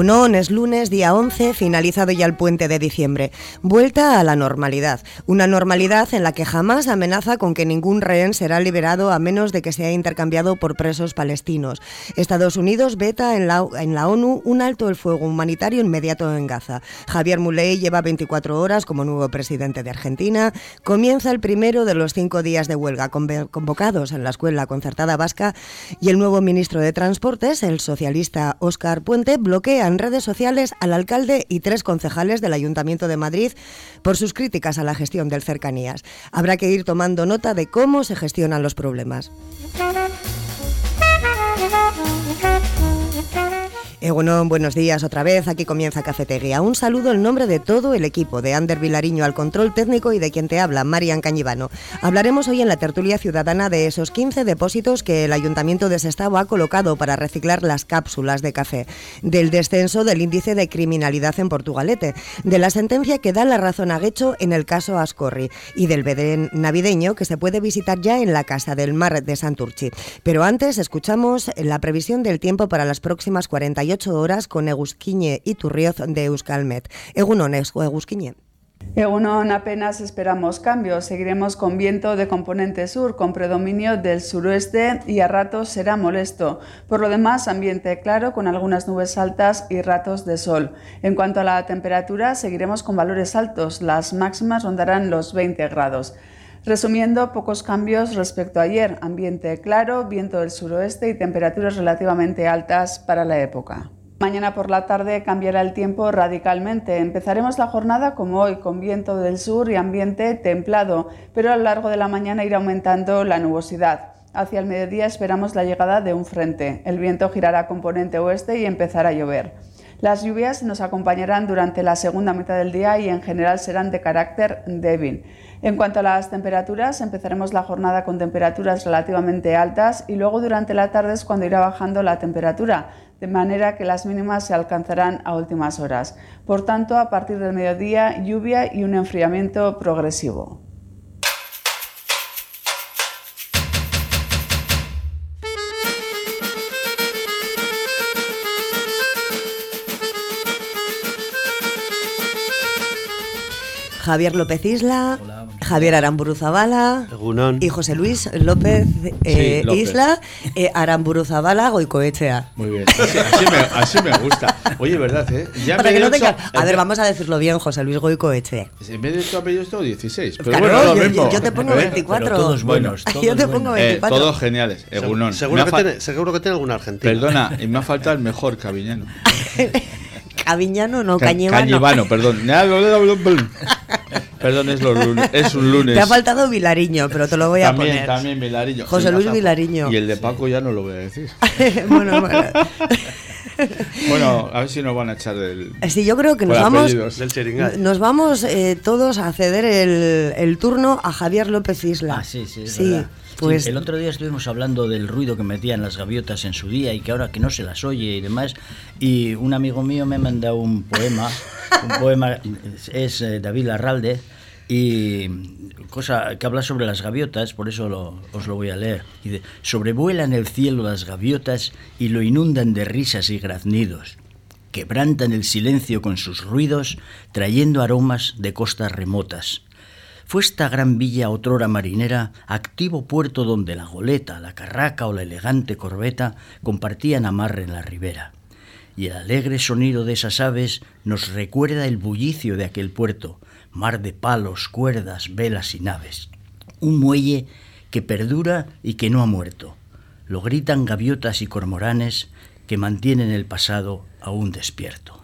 Egunón es lunes, día 11, finalizado ya el puente de diciembre. Vuelta a la normalidad. Una normalidad en la que jamás amenaza con que ningún rehén será liberado a menos de que sea intercambiado por presos palestinos. Estados Unidos veta en la, en la ONU un alto el fuego humanitario inmediato en Gaza. Javier Muley lleva 24 horas como nuevo presidente de Argentina. Comienza el primero de los cinco días de huelga convocados en la Escuela Concertada Vasca y el nuevo ministro de Transportes, el socialista Óscar Puente, bloquea en redes sociales al alcalde y tres concejales del Ayuntamiento de Madrid por sus críticas a la gestión del cercanías. Habrá que ir tomando nota de cómo se gestionan los problemas. Egunon, buenos días otra vez. Aquí comienza Cafetería. Un saludo en nombre de todo el equipo, de Ander Vilariño al control técnico y de quien te habla, Marian Cañivano. Hablaremos hoy en la tertulia ciudadana de esos 15 depósitos que el Ayuntamiento de Sestao ha colocado para reciclar las cápsulas de café, del descenso del índice de criminalidad en Portugalete, de la sentencia que da la razón a Guecho en el caso Ascorri y del Bedén navideño que se puede visitar ya en la Casa del Mar de Santurchi. Pero antes escuchamos la previsión del tiempo para las próximas 48 horas con Egusquiñe y Turrioz de Euskalmet. Egunon, Egusquiñe. Egunon apenas esperamos cambios. Seguiremos con viento de componente sur, con predominio del suroeste y a ratos será molesto. Por lo demás, ambiente claro con algunas nubes altas y ratos de sol. En cuanto a la temperatura, seguiremos con valores altos. Las máximas rondarán los 20 grados. Resumiendo, pocos cambios respecto a ayer, ambiente claro, viento del suroeste y temperaturas relativamente altas para la época. Mañana por la tarde cambiará el tiempo radicalmente. Empezaremos la jornada como hoy, con viento del sur y ambiente templado, pero a lo largo de la mañana irá aumentando la nubosidad. Hacia el mediodía esperamos la llegada de un frente. El viento girará componente oeste y empezará a llover. Las lluvias nos acompañarán durante la segunda mitad del día y en general serán de carácter débil. En cuanto a las temperaturas, empezaremos la jornada con temperaturas relativamente altas y luego durante la tarde es cuando irá bajando la temperatura, de manera que las mínimas se alcanzarán a últimas horas. Por tanto, a partir del mediodía, lluvia y un enfriamiento progresivo. Javier López Isla, Javier Aramburu Zabala y José Luis López, eh, Isla, eh, Aramburu Zabala, Goicoechea. Muy bien, así, me, gusta. Oye, ¿verdad? Eh? Ya Para que no tenga... A ver, vamos a decirlo bien, José Luis Goicoechea. En vez de tu apellido tengo 16. Pero bueno, lo mismo. Yo, te pongo 24. Pero todos buenos. Todos yo te pongo 24. todos geniales. Egunon. Seguro, que tiene, seguro que tiene algún argentino. Perdona, y me ha faltado el mejor cabiñano. Caviñano, no, Cañevano. Cañevano, perdón. Perdón, es, lunes, es un lunes. Te ha faltado Vilariño, pero te lo voy a también, poner. También Vilariño. José Luis Vilariño. Y el de Paco ya no lo voy a decir. bueno, bueno. bueno, a ver si nos van a echar del. Sí, yo creo que nos vamos, nos vamos eh, todos a ceder el, el, turno a Javier López Isla. Ah, sí, sí. sí. Pues... el otro día estuvimos hablando del ruido que metían las gaviotas en su día y que ahora que no se las oye y demás. Y un amigo mío me ha mandado un poema. Un poema es eh, David Larralde y cosa que habla sobre las gaviotas, por eso os lo voy a leer. Sobrevuelan el cielo las gaviotas y lo inundan de risas y graznidos. Quebrantan el silencio con sus ruidos, trayendo aromas de costas remotas. Fue esta gran villa otrora marinera, activo puerto donde la goleta, la carraca o la elegante corbeta compartían amarre en la ribera. Y el alegre sonido de esas aves nos recuerda el bullicio de aquel puerto, mar de palos, cuerdas, velas y naves. Un muelle que perdura y que no ha muerto. Lo gritan gaviotas y cormoranes que mantienen el pasado aún despierto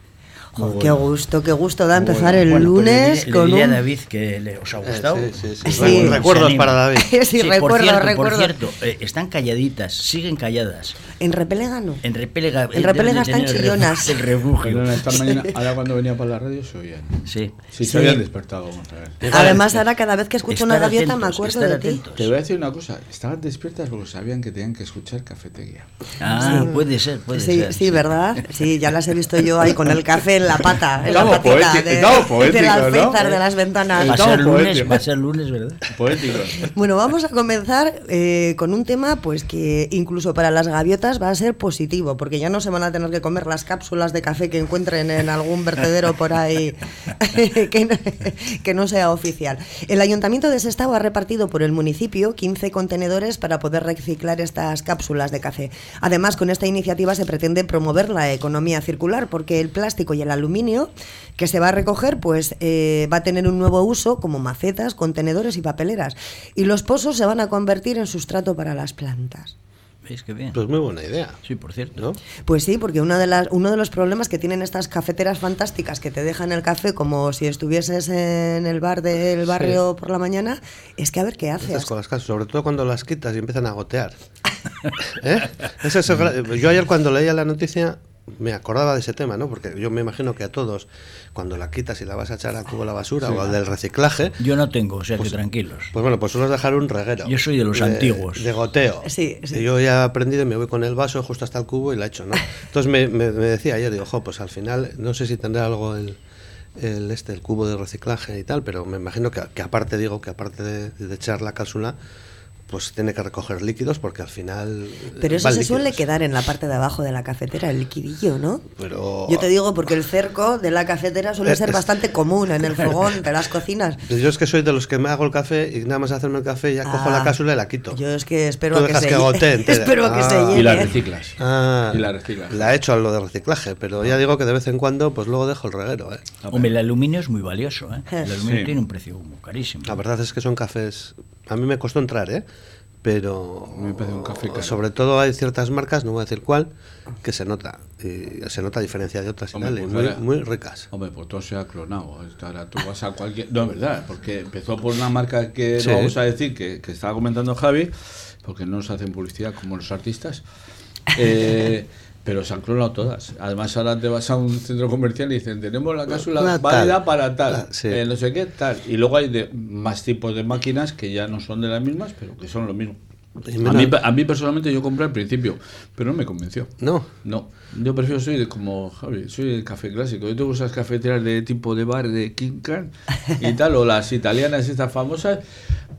qué gusto, qué gusto da empezar el pues lunes con un... David que le, os ha eh, gustado. sí, sí, sí. Recuerdos para David. sí, recuerdo, por cierto, recuerdo. Por cierto, eh, están calladitas, siguen calladas. ¿En Repelega no? En Repelega. En Repelega están chillonas. El refugio. esta mañana, ahora cuando venía para la radio se oían. Sí. Sí, se habían despertado, vamos a ver. Además, ahora cada vez que escucho una gaviota me acuerdo de ti. Te voy a decir una cosa, estaban despiertas porque sabían que tenían que escuchar cafetería. Ah, puede ser, puede ser. Sí, verdad. Sí, ya las he visto yo ahí con el café en la pata, en Estamos la patita de, alféizar de las ventanas. Va a ser lunes, poéticos. va a ser lunes, ¿verdad? Poético. Bueno, vamos a comenzar eh, con un tema pues que incluso para las gaviotas va a ser positivo, porque ya no se van a tener que comer las cápsulas de café que encuentren en algún vertedero por ahí que, no, que no sea oficial. El Ayuntamiento de Sestao ha repartido por el municipio 15 contenedores para poder reciclar estas cápsulas de café. Además, con esta iniciativa se pretende promover la economía circular, porque el plástico y el aluminio que se va a recoger pues eh, va a tener un nuevo uso como macetas, contenedores y papeleras. Y los pozos se van a convertir en sustrato para las plantas. ¿Veis qué bien? Pues muy buena idea, Sí, por cierto. ¿no? Pues sí, porque una de las, uno de los problemas que tienen estas cafeteras fantásticas que te dejan el café como si estuvieses en el bar del barrio por la mañana es que a ver qué haces. Estas con las casas, sobre todo cuando las quitas y empiezan a gotear. ¿Eh? Eso es yo ayer cuando leía la noticia me acordaba de ese tema, ¿no? Porque yo me imagino que a todos, cuando la quitas y la vas a echar al cubo de la basura o al del reciclaje, Yo no tengo, o sea que tranquilos. pues bueno, pues suelo dejar un reguero. Yo soy de los antiguos. De goteo. Sí, sí. Y yo ya he aprendido y me voy con el vaso justo hasta el cubo y la echo, ¿no? Entonces me, me- me decía ayer, digo, jo, pues al final, no sé si tendrá algo el, el, este, el cubo de reciclaje y tal, pero me imagino que, que aparte, digo, que aparte de, de echar la cápsula, pues tiene que recoger líquidos porque al final... Pero eso se suele quedar en la parte de abajo de la cafetera, el liquidillo, ¿no? Pero... Yo te digo porque el cerco de la cafetera suele ser bastante común en el fogón de las cocinas. Yo es que soy de los que me hago el café y nada más hacerme el café ya cojo Ah, la cápsula y la quito. Yo es que espero Tú que se que espero que se Ah. llene. Y la reciclas. Ah, Y la reciclas. La he hecho a lo de reciclaje, pero ya digo que de vez en cuando pues luego dejo el reguero, ¿eh? Hombre, el aluminio es muy valioso, ¿eh? El aluminio Sí. tiene un precio muy carísimo. La verdad es que son cafés. A mí me costó entrar, ¿eh? Pero. A me un café caro. Sobre todo hay ciertas marcas, no voy a decir cuál, que se nota. Y se nota diferencia de otras y Hombre, tal, y pues muy, ricas. Hombre, pues todo se ha clonado. Ahora tú vas a cualquier. No, es verdad, porque empezó por una marca que Sí. no vamos a decir, que, que estaba comentando Javi, porque no nos hacen publicidad como los artistas. Eh, pero se han clonado todas. Además, ahora te vas a un centro comercial y dicen: Tenemos la cápsula Una válida tal. para tal, Ah, sí. eh, no sé qué, tal. Y luego hay de, más tipos de máquinas que ya no son de las mismas, pero que son lo mismo. A mí, a mí personalmente yo compré al principio, pero no me convenció. No. No, yo prefiero soy de como Javi, soy el café clásico. Yo tengo esas cafeteras de tipo de bar de King Khan y tal, o las italianas estas famosas.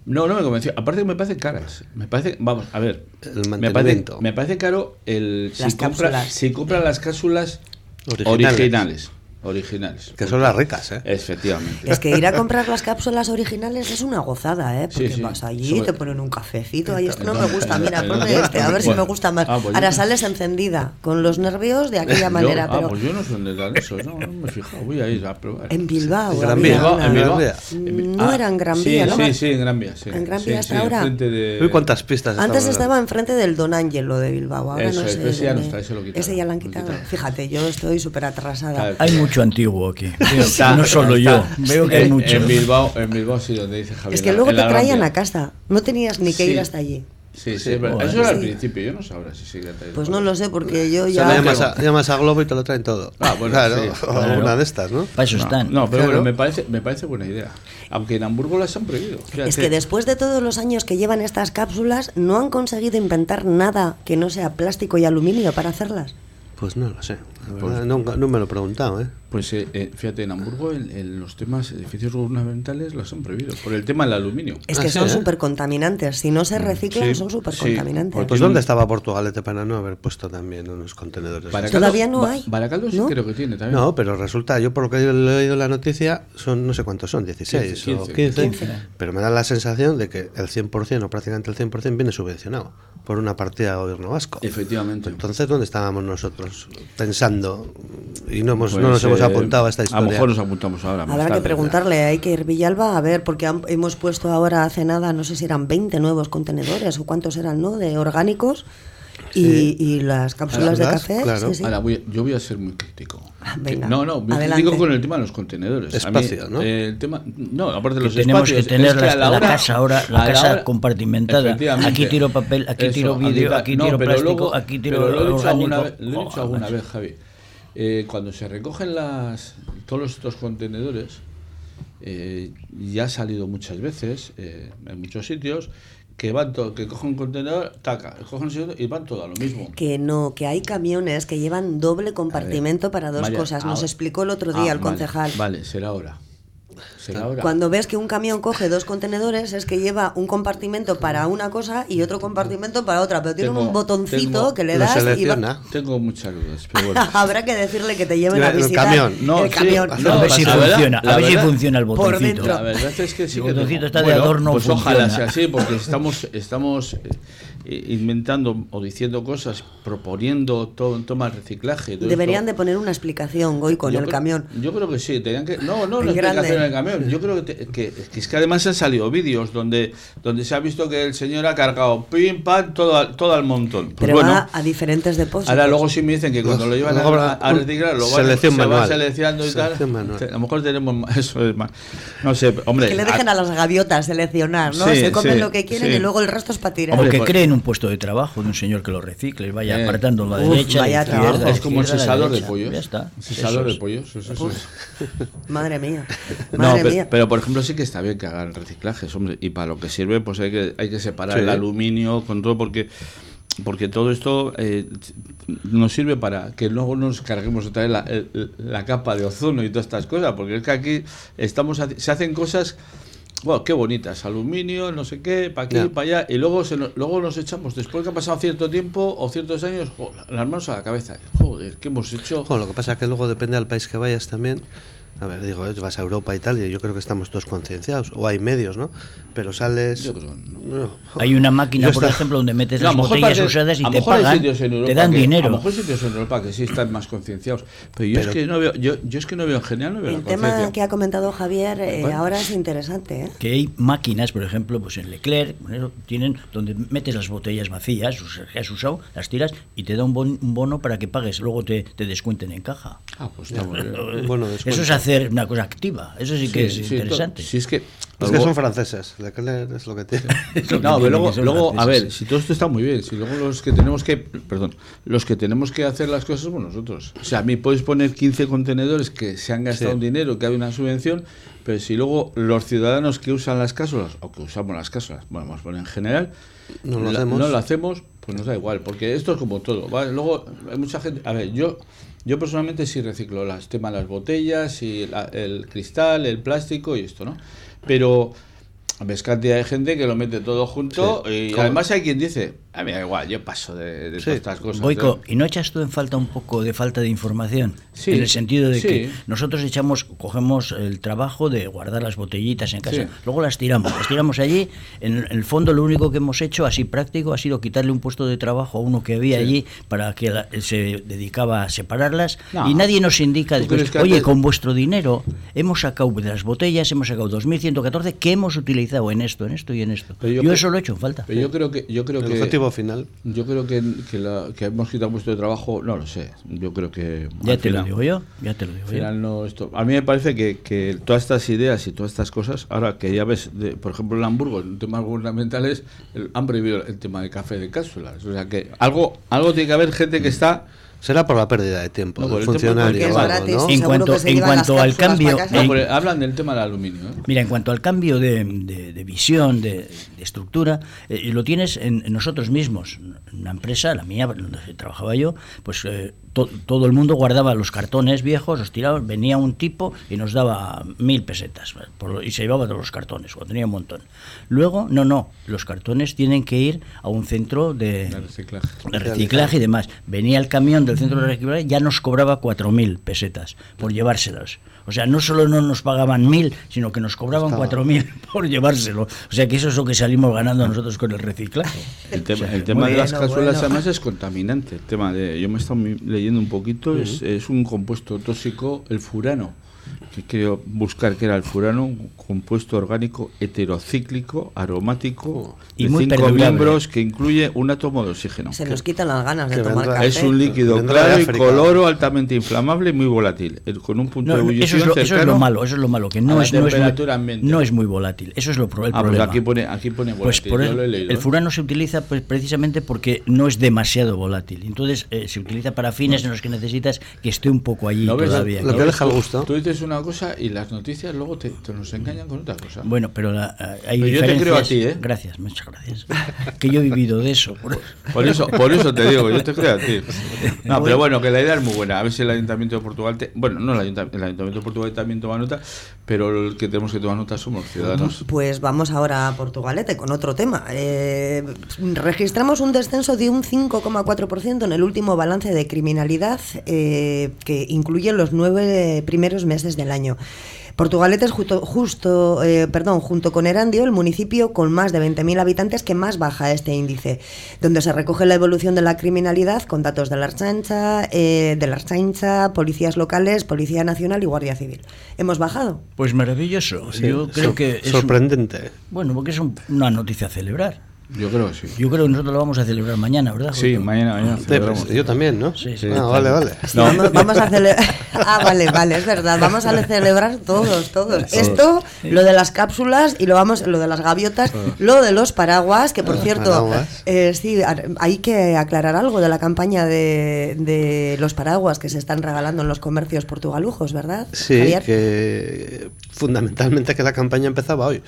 No, no me convenció. Aparte que me parecen caras. Me parece, vamos, a ver. El me parece, mantenimiento. me parece caro el Las si compra, cápsulas. si compra las cápsulas Originales. originales. Originales. Que son las ricas, ¿eh? Efectivamente. Es que ir a comprar las cápsulas originales es una gozada, ¿eh? Porque Sí, sí. vas allí, Sobre- te ponen un cafecito, ahí es que no me gusta, mira, ponme este, a ver si me gusta más. Ah, pues Ahora yo- sales encendida, con los nervios de aquella Yo- manera, ah, pero pues yo no sé dónde dan eso, no, no me he fijado. Voy a ir a probar. en Bilbao. En Gran Vía. Bilbao, una. en Bilbao. Mm, no era en Gran sí, Vía, ¿no? Sí, sí, en Gran Vía. Sí. En Gran Sí, Vía sí, hasta ahora. de- Uy, cuántas pistas Antes estaba enfrente del Don Ángelo de Bilbao, ahora Eso no sé. ese ya no está, ese lo quitaron, Ese ya lo han quitado. Fíjate, yo estoy súper atrasada. Hay mucho antiguo aquí. Está- no solo yo. está- Veo que hay en- mucho. En Bilbao, en Bilbao sí, donde dice Javier. Es que luego te traían a casa, no tenías ni que Sí. ir hasta allí. Sí, sí. Bueno, Eso era al sí. principio, yo no sé ahora si sigue. Pues no lo sé, porque yo O sea, ya... no Llamas a, llamas a Globo y te lo traen todo. Ah, bueno, claro, sí, o claro. una de estas, ¿no? Para eso No, están. no, pero Claro. bueno, me parece, me parece buena idea. Aunque en Hamburgo las han prohibido. Fíjate. Es que después de todos los años que llevan estas cápsulas, no han conseguido inventar nada que no sea plástico y aluminio para hacerlas. Pues no lo sé. La verdad, nunca- no me lo he preguntado, ¿eh? Pues eh, eh, fíjate, en Hamburgo en, en los temas edificios gubernamentales los han prohibido. Por el tema del aluminio. Es Ah, que sí, son ¿eh? súper contaminantes. Si no se reciclan, Sí, son súper sí, contaminantes. Pues ¿dónde estaba Portugalete para no haber puesto también unos contenedores? Baracaldo- Todavía no hay, Baracaldo sí ¿no? creo que tiene también. No, pero resulta, yo por lo que he leído la noticia, son no sé cuántos son, 16 15, o 15, 15. pero me da la sensación de que el 100% o prácticamente el 100% viene subvencionado por una partida del gobierno vasco. Efectivamente. Entonces, ¿dónde estábamos nosotros pensando y no, hemos, Pues, no nos hemos eh, apuntado a esta A historia? lo mejor nos apuntamos ahora. más Habrá que tarde. preguntarle, hay que ir Villalba a ver, porque han- hemos puesto ahora hace nada, no sé si eran 20 nuevos contenedores o cuántos eran, ¿no? De orgánicos y, Sí. y las cápsulas de café. claro. sí, sí. Ahora voy a- yo voy a ser muy crítico. venga, Que- no, no, muy adelante. crítico con el tema de los contenedores. A mí, Espacio, ¿no? eh, el tema, no, aparte de Que los tenemos espacios, que tener es que la, a la la hora- casa ahora, la a la casa hora- compartimentada. Aquí tiro papel, aquí Eso, tiro vidrio, aquí no, tiro plástico, luego- aquí tiro pero lo he dicho alguna vez, lo he Oh, alguna vez, Javi. Eh, cuando se recogen las todos estos contenedores, eh, ya ha salido muchas veces eh, en muchos sitios que van todo, que cogen un contenedor, taca, cogen segundo y van todo a lo mismo. Que no, que hay camiones que llevan doble compartimento para dos cosas. Nos ahora- explicó el otro día Ah, el vale, concejal. Vale, ahora. Será ahora. Cuando ves que un camión coge dos contenedores es que lleva un compartimento para una cosa y otro compartimento para otra, pero tiene Tengo- un botoncito tengo- que le das y va-. Tengo muchas dudas, pero bueno. habrá que decirle que te lleven a El visitar camión. No, el sí, camión. no, a ver si funciona, la a ver si funciona el Por botoncito. dentro. La verdad es que sí El botoncito está de adorno, Pues ojalá sea así, porque estamos, estamos eh, inventando o diciendo cosas, proponiendo todo, toma reciclaje. todo Deberían esto. de poner una explicación, Goy, con Yo el creo- camión. Yo creo que sí, tenían que. No, no, En no grande. explicación en el camión. Yo creo que, te- que, que es que además han salido vídeos donde, donde se ha visto que el señor ha cargado pim, pam, todo, al- todo al montón. Pues Pero bueno, va a diferentes depósitos. Ahora luego sí me dicen que cuando lo llevan a, reciclar, lo van, selección se manual. seleccionando y Selección tal. manual. A lo mejor tenemos más, eso es más. No sé, hombre. que le dejen a las gaviotas seleccionar, ¿no? Sí, Se comen sí, lo que quieren sí. y luego el resto es para tirar. Hombre, que por- creen un puesto de trabajo de un señor que lo recicle y vaya Eh. apartando la Uf, derecha, vaya la izquierda, la es como el izquierda, la cesador de pollos. Ya está. Cesador de pollos. eso- eso es. Madre mía. No, Madre pe- mía. pero, por ejemplo sí que está bien que hagan reciclajes, hombre, y para lo que sirve pues hay que hay que separar Sí. el aluminio con todo porque porque todo esto eh, nos sirve para que luego nos carguemos otra vez la, el- la capa de ozono y todas estas cosas, porque es que aquí estamos se hacen cosas bueno, qué bonitas, aluminio, no sé qué, para aquí, para allá, y luego se nos- luego nos echamos, después que ha pasado cierto tiempo o ciertos años, jo, las manos a la cabeza. Joder, ¿qué hemos hecho? Ojo, lo que pasa es que luego depende del país que vayas también. A ver, digo, eh, vas a Europa y tal, y yo creo que estamos todos concienciados, o hay medios, ¿no? Pero sales. Yo creo, No. Hay una máquina, Yo por esta- ejemplo, donde metes No, las botellas usadas y te pagan, te dan que- A lo dinero. mejor hay sitios en Europa que sí están más concienciados. Pero yo es Pero- que no veo, yo, yo es que no veo en general, no veo El la tema que ha comentado Javier eh, Bueno. ahora es interesante. ¿eh? que hay máquinas, por ejemplo, pues en Leclerc, bueno, tienen donde metes las botellas vacías que has usado, las tiras y te da un, bon- un bono para que pagues, luego te, te descuenten en caja. Ah, pues está bien. Bueno, Eso es hacer una cosa activa, eso sí que Sí, es sí, interesante. Si es que, Es que son franceses, Leclerc es lo que tiene. Es lo que No, pero luego, luego a ver, si todo esto está muy bien, si luego los que tenemos que, perdón, los que tenemos que hacer las cosas somos nosotros. O sea, a mí puedes poner 15 contenedores que se han gastado Sí. un dinero, que hay una subvención, pero si luego los ciudadanos que usan las cápsulas, o que usamos las cápsulas, bueno, vamos a poner en general, No lo la- hacemos. no lo hacemos, pues nos da igual, porque esto es como todo. ¿vale? Luego hay mucha gente, a ver, yo yo personalmente sí reciclo las temas las botellas y la- el cristal, el plástico y esto, ¿no? Pero ves cantidad de gente que lo mete todo junto Sí. y además hay quien dice, a mí da igual, yo paso de, de Sí. todas estas cosas. Boico. ¿y no echas tú en falta un poco de falta de información? Sí, en el sentido de sí. que nosotros echamos, cogemos el trabajo de guardar las botellitas en casa, Sí. luego las tiramos, las tiramos allí. En, el fondo, lo único que hemos hecho, así práctico, ha sido quitarle un puesto de trabajo a uno que había Sí. allí para que la- se dedicaba a separarlas. No. Y nadie nos indica ¿Tú después, oye, con vuestro dinero hemos sacado de las botellas, hemos sacado 2.114 que hemos utilizado en esto, en esto y en esto. Pero yo eso lo he hecho en falta. Pero yo creo que yo creo El que objetivo final. yo creo que, que, la- que hemos quitado puesto de trabajo, no lo sé. Yo creo que Ya al te lo final- digo yo, ya te lo digo yo. final no esto. A mí me parece que, que todas estas ideas y todas estas cosas, ahora que ya ves, de- por ejemplo en Hamburgo, en temas gubernamentales, el- han prohibido el tema de café de cápsulas. O sea que algo, algo tiene que haber gente que está. Será por la pérdida de tiempo No, por del tiempo funcionario. algo. ¿no? En cuanto, en al cambio. No, en- hablan del tema del aluminio. ¿eh? Mira, en cuanto al cambio de, de- de visión, de, de estructura, eh, y lo tienes en, en nosotros mismos. Una empresa, la mía, donde trabajaba yo, pues eh, to- todo el mundo guardaba los cartones viejos, los tiraba, venía un tipo y nos daba mil pesetas por y se llevaba todos los cartones, cuando tenía un montón. Luego, no, no, los cartones tienen que ir a un centro de, De reciclaje. de reciclaje y demás. Venía el camión del centro de reciclaje, ya nos cobraba 4.000 pesetas por llevárselos. O sea, no solo no nos pagaban 1.000, sino que nos cobraban Estaba. 4.000 por llevárselo. O sea, que eso es lo que salimos ganando nosotros con el reciclaje. El tema, O sea, el tema de las bueno. además es contaminante. El tema de, yo me he estado mi- leyendo un poquito, es, es un compuesto tóxico, el furano. Que quiero buscar que era el furano, un compuesto orgánico heterocíclico, aromático, Y de muy cinco perdurable. miembros que incluye un átomo de oxígeno. Se nos quitan las ganas de tomar café. Es un líquido claro y coloro altamente inflamable y muy volátil, el- con un punto No, de ebullición eso, es lo, eso es lo malo, eso es lo malo, que no es, no, es muy, no es muy volátil. Eso es lo, pro- el Ah, pues problema. aquí pone, aquí pone Pues volátil, por yo eso, lo he leído, el ¿eh? furano se utiliza pues, precisamente porque no es demasiado volátil. Entonces eh, se utiliza para fines en los que necesitas que esté un poco allí todavía. Lo ¿No que deja el gusto. Tú dices una cosa y las noticias luego te, te nos engañan con otra cosa. Bueno, pero la, hay Pero yo te creo a ti, ¿eh? Gracias, muchas gracias. que yo he vivido de eso. por- Por eso, por eso te digo, yo te creo a ti. No, pero bueno, que la idea es muy buena. A ver si el Ayuntamiento de Portugal, te- bueno, no el Ayuntamiento, el Ayuntamiento de Portugal también toma nota, pero el que tenemos que tomar nota somos ciudadanos. Pues vamos ahora a Portugalete con otro tema. Eh, registramos un descenso de un 5,4% en el último balance de criminalidad eh, que incluye los nueve primeros meses del año. Portugalete es justo, justo eh, perdón, junto con Erandio el municipio con más de 20.000 habitantes que más baja este índice, donde se recoge la evolución de la criminalidad con datos de la Archancha, eh, de la Archancha, policías locales, Policía Nacional y Guardia Civil. ¿Hemos bajado? Pues maravilloso. Sí, yo creo que es un- sorprendente. bueno, porque es un- una noticia a celebrar. Yo creo que sí. Yo creo que nosotros lo vamos a celebrar mañana, ¿verdad? Sí, mañana, mañana Sí, celebramos. pues yo también, ¿no? Sí, sí. Ah, vale, vale. Sí, vamos, vamos a celebrar. Ah, vale, vale, es verdad. Vamos a celebrar todos, todos. Esto, lo de las cápsulas y lo vamos, lo de las gaviotas, lo de los paraguas, que por Los cierto, paraguas. eh, sí, hay que aclarar algo de la campaña de, de los paraguas que se están regalando en los comercios portugalujos, ¿verdad? Sí, Javier? que fundamentalmente que la campaña empezaba hoy.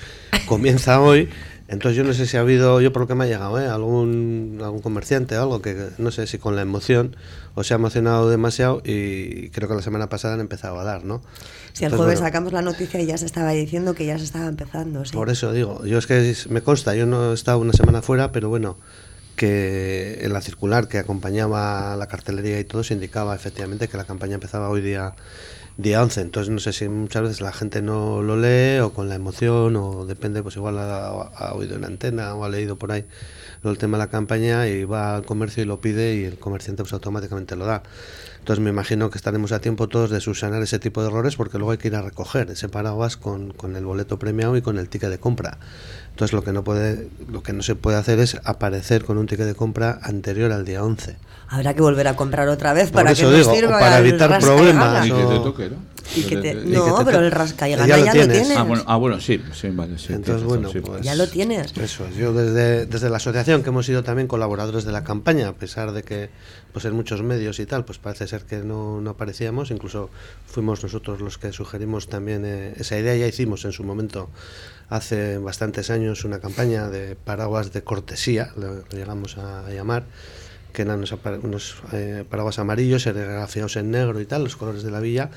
Comienza hoy. Entonces yo no sé si ha habido, yo por lo que me ha llegado, ¿eh? algún, algún comerciante o algo que no sé si con la emoción o se ha emocionado demasiado y creo que la semana pasada han empezado a dar, ¿no? Si el jueves bueno, sacamos la noticia y ya se estaba diciendo que ya se estaba empezando. sí. Por eso digo, yo es que me consta, yo no he estado una semana fuera, pero bueno, que en la circular que acompañaba la cartelería y todo se indicaba efectivamente que la campaña empezaba hoy día día 11, entonces no sé si muchas veces la gente no lo lee o con la emoción o depende, pues igual ha, ha oído en antena o ha leído por ahí el tema de la campaña y va al comercio y lo pide y el comerciante pues automáticamente lo da. Entonces me imagino que estaremos a tiempo todos de subsanar ese tipo de errores porque luego hay que ir a recoger ese paraguas con, con el boleto premiado y con el ticket de compra. Entonces lo que no puede, lo que no se puede hacer es aparecer con un ticket de compra anterior al día 11. Habrá que volver a comprar otra vez Por para eso que digo, nos sirva para evitar problemas, gana. Y que o- te toque, ¿no? Y que te- te- no, que te pero el rasca y Ya lo ya, lo tienes. tienes. Ah, bueno, ah, bueno, sí, sí, vale, sí. Entonces, bueno, razón, sí. pues Ya lo tienes. Eso es. Yo desde, desde la asociación, que hemos sido también colaboradores de la campaña, a pesar de que pues en muchos medios y tal, pues parece ser que no, no aparecíamos, incluso fuimos nosotros los que sugerimos también eh, esa idea, ya hicimos en su momento, hace bastantes años, una campaña de paraguas de cortesía, lo, llegamos a llamar, que eran unos, unos, eh, paraguas amarillos, serigrafiados en negro y tal, los colores de la villa.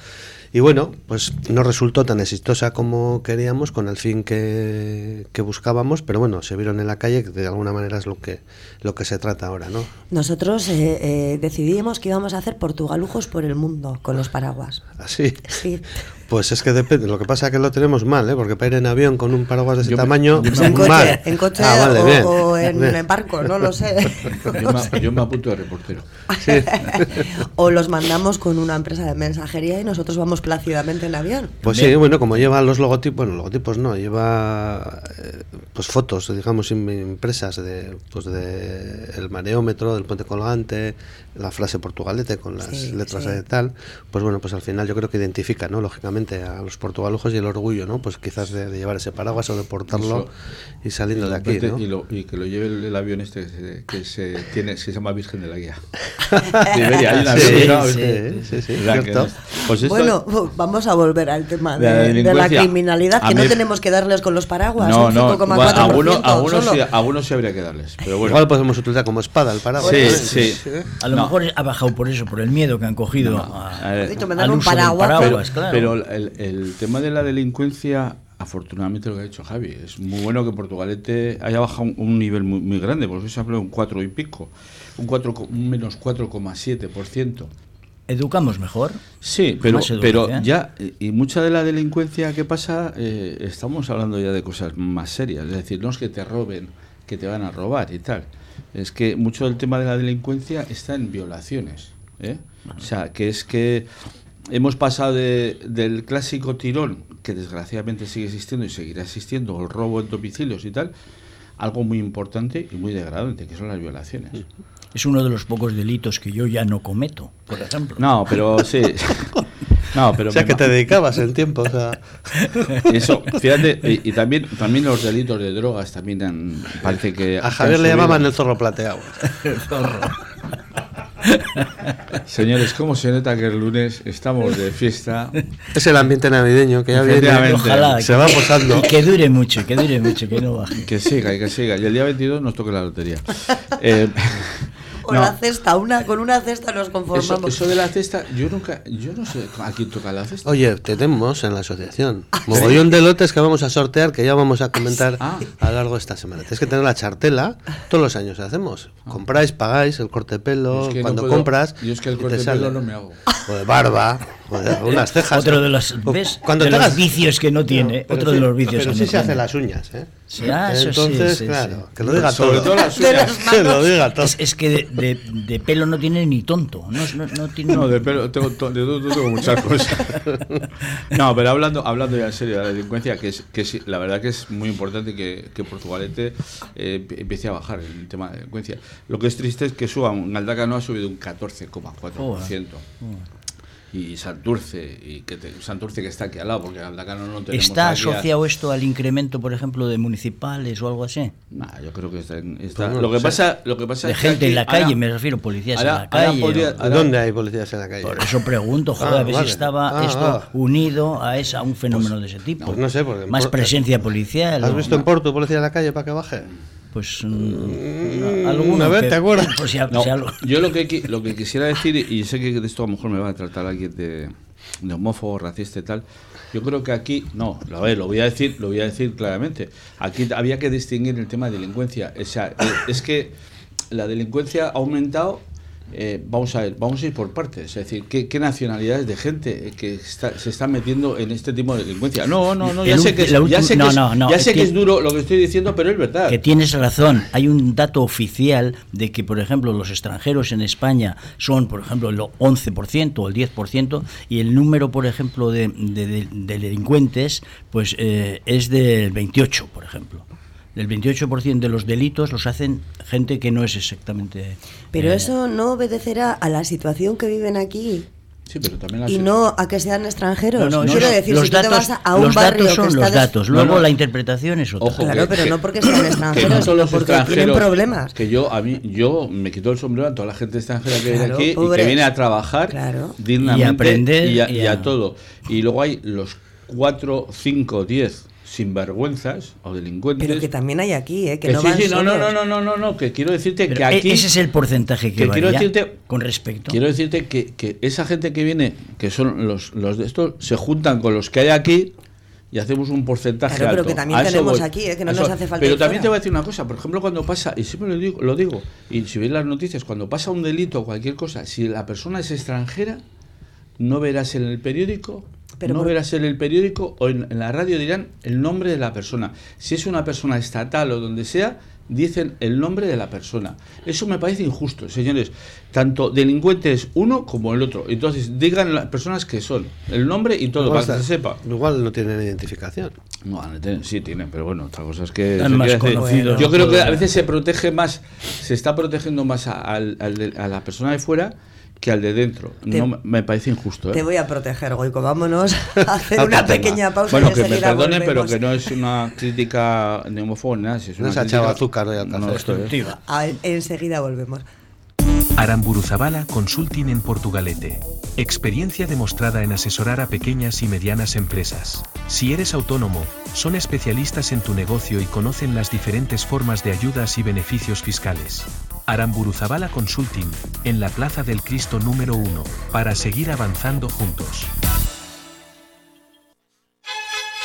Y bueno, pues no resultó tan exitosa como queríamos, con el fin que, que buscábamos, pero bueno, se vieron en la calle, que de alguna manera es lo que, lo que se trata ahora, ¿no? Nosotros eh, eh, decidimos que íbamos a hacer portugalujos por el mundo con los paraguas. Así. Sí. Pues es que depende, lo que pasa es que lo tenemos mal, ¿eh? porque para ir en avión con un paraguas de ese Yo tamaño, yo en Muy coche, mal. en coche Ah, vale, o, bien, o en, barco, no lo sé. Yo me, yo me apunto de reportero. o los mandamos con una empresa de mensajería y nosotros vamos plácidamente en avión. Pues sí, bueno, como lleva los logotipos, bueno, logotipos no, lleva eh, pues fotos, digamos, im- impresas de pues de el mareómetro, del puente colgante, la frase portugalete con las Sí, letras sí. de tal, pues bueno, pues al final yo creo que identifica, ¿no? Lógicamente a los portugalujos y el orgullo, ¿no? Pues quizás de, de llevar ese paraguas o de portarlo Eso. y saliendo de aquí, y, lo- y que lo lleve el, el avión este que se, que se tiene, se llama Virgen de la Guía. Pues esto- Bueno, vamos a volver al tema De la de, de la delincuencia. criminalidad, que no tenemos que darles con los paraguas, no, un no, 5,4% bueno, algunos, algunos, sí, algunos sí habría que darles, pero bueno. Igual podemos utilizar como espada el paraguas. Sí, sí. A lo No. mejor ha bajado por eso, por el miedo que han cogido A a, ver, Dicho, me al dan un uso del paraguas, pero, claro. pero el, el tema de la delincuencia, afortunadamente lo que ha dicho Javi, es muy bueno que Portugalete haya bajado un, un nivel muy, muy grande, porque se habla de un 4 y pico, un, 4, co- un menos 4,7%. ¿Educamos mejor? Sí, pero, educación. ya, y y mucha de la delincuencia que pasa, eh, estamos hablando ya de cosas más serias, es decir, no es que te roben, que te van a robar y tal, es que mucho del tema de la delincuencia está en violaciones, ¿eh? o sea, que es que hemos pasado de- del clásico tirón, que desgraciadamente sigue existiendo y seguirá existiendo, el robo en domicilios y tal, algo muy importante y muy degradante, que son las violaciones. Es uno de los pocos delitos que yo ya no cometo, por ejemplo. No, pero sí. No, pero O sea, que te dedicabas el tiempo, o sea... Eso, fíjate, y, y también, también los delitos de drogas también han- parece que... A Javier le llamaban el zorro plateado. El zorro. Señores, ¿cómo se nota que el lunes estamos de fiesta? Es el ambiente navideño que ya viene. Ojalá. Se va posando. Y que dure mucho, que dure mucho, que no baje. Que siga y que siga. Y el día 22 nos toque la lotería. Eh, o la cesta, una, con una cesta nos conformamos. Eso, de la cesta, yo nunca, yo no sé a quién toca la cesta. Oye, tenemos en la asociación ah, mogollón de lotes que vamos a sortear que ya vamos a comentar ah. a lo largo de esta semana. Tienes que tener la chartela, todos los años hacemos. Ah. Compráis, pagáis el corte de pelo, cuando compras. Yo es que el corte de pelo no me hago. O de barba, o de unas cejas. Otro de los, ¿ves? Cuando de los vicios que no tiene. otro de los vicios pero sí se hace las uñas, ¿eh? Entonces, claro, que lo diga todo. todo las que lo diga todo. Es, que de, de, pelo no tiene ni tonto. No, no, no, tiene... no de pelo tengo, de todo tengo muchas cosas. no, pero hablando, hablando ya en serio de la delincuencia, que es, que la verdad que es muy importante que, que Portugalete eh, empiece a bajar el tema de delincuencia. Lo que es triste es que suba, Galdaca no ha subido un 14,4% y Santurce, y que Santurce que está aquí al lado, porque Aldacano no tenemos. ¿Está asociado esto al incremento, por ejemplo, de municipales o algo así? No, yo creo que está. está pues lo, que pasa, lo que pasa de gente en la calle, me refiero, policías en la calle. ¿Dónde hay policías en la calle? Por eso pregunto, joder, a ver si estaba ah, esto ah. unido a, esa, un fenómeno de ese tipo. Pues no sé, porque Más presencia policial. ¿Has visto en Porto policía en la calle para que baje? Pues mm, alguna vez te acuerdas pues yo lo que lo que quisiera decir y sé que de esto a lo mejor me va a tratar alguien de, de homófobo racista y tal yo creo que aquí no a ver lo voy a decir lo voy a decir claramente. Aquí había que distinguir el tema de delincuencia. O sea, es que la delincuencia ha aumentado eh, vamos a ver, vamos a ir por partes. Es decir, ¿qué, nacionalidades de gente que se están metiendo en este tipo de delincuencia? No, no, no, ya sé que, es, ya sé que, ya sé que es duro lo que estoy diciendo, pero es verdad. Que tienes razón. Hay un dato oficial de que, por ejemplo, los extranjeros en España son, por ejemplo, el 11% o el 10%, y el número, por ejemplo, de, delincuentes pues eh, es del 28, por ejemplo el 28% de los delitos los hacen gente que no es exactamente... Pero eh, eso no obedecerá a la situación que viven aquí. Sí, pero también y no a que sean extranjeros. No, Quiero decir, los si datos, tú te vas a un los barrio datos son los datos. Luego la interpretación es otra. claro, pero no porque sean extranjeros, sino porque tienen problemas. Que yo a mí yo me quito el sombrero a toda la gente extranjera que viene aquí y que viene a trabajar dignamente y, aprender, y, a, y todo. Y luego hay los 4, 5, 10 sinvergüenzas o delincuentes. Pero que también hay aquí, ¿eh? Que, no sí, sí, no, no, no, no, no, no, que quiero decirte que aquí... Ese es el porcentaje que, quiero decirte, con respecto. Quiero decirte que, que, esa gente que viene, que son los, los de estos, se juntan con los que hay aquí y hacemos un porcentaje claro, pero que también tenemos aquí, ¿eh? que no nos hace falta. Pero también te voy a decir una cosa, por ejemplo, cuando pasa, y siempre lo digo, lo digo, y si veis las noticias, cuando pasa un delito o cualquier cosa, si la persona es extranjera, no verás en el periódico no verás en el periódico o en, la radio dirán el nombre de la persona. Si es una persona estatal o donde sea, dicen el nombre de la persona. Eso me parece injusto, señores. Tanto delincuentes uno como el otro. Entonces, digan las personas que son, el nombre y todo, para que se sepa. Igual no tienen identificación. No, sí tienen, pero bueno, otra cosa es que... Yo creo que a veces se protege más, se está protegiendo más a la persona de fuera que al de dentro. no, me parece injusto. ¿eh? Te voy a proteger, Goico. Vámonos a hacer una pequeña pausa. Bueno, que me perdone, pero que no es una crítica neumofónica. Es una no se ha echado azúcar de no, enseguida volvemos. Aramburuzabala Consulting en Portugalete. Experiencia demostrada en asesorar a pequeñas y medianas empresas. Si eres autónomo, son especialistas en tu negocio y conocen las diferentes formas de ayudas y beneficios fiscales. Aramburuzabala Consulting, en la Plaza del Cristo número 1, para seguir avanzando juntos.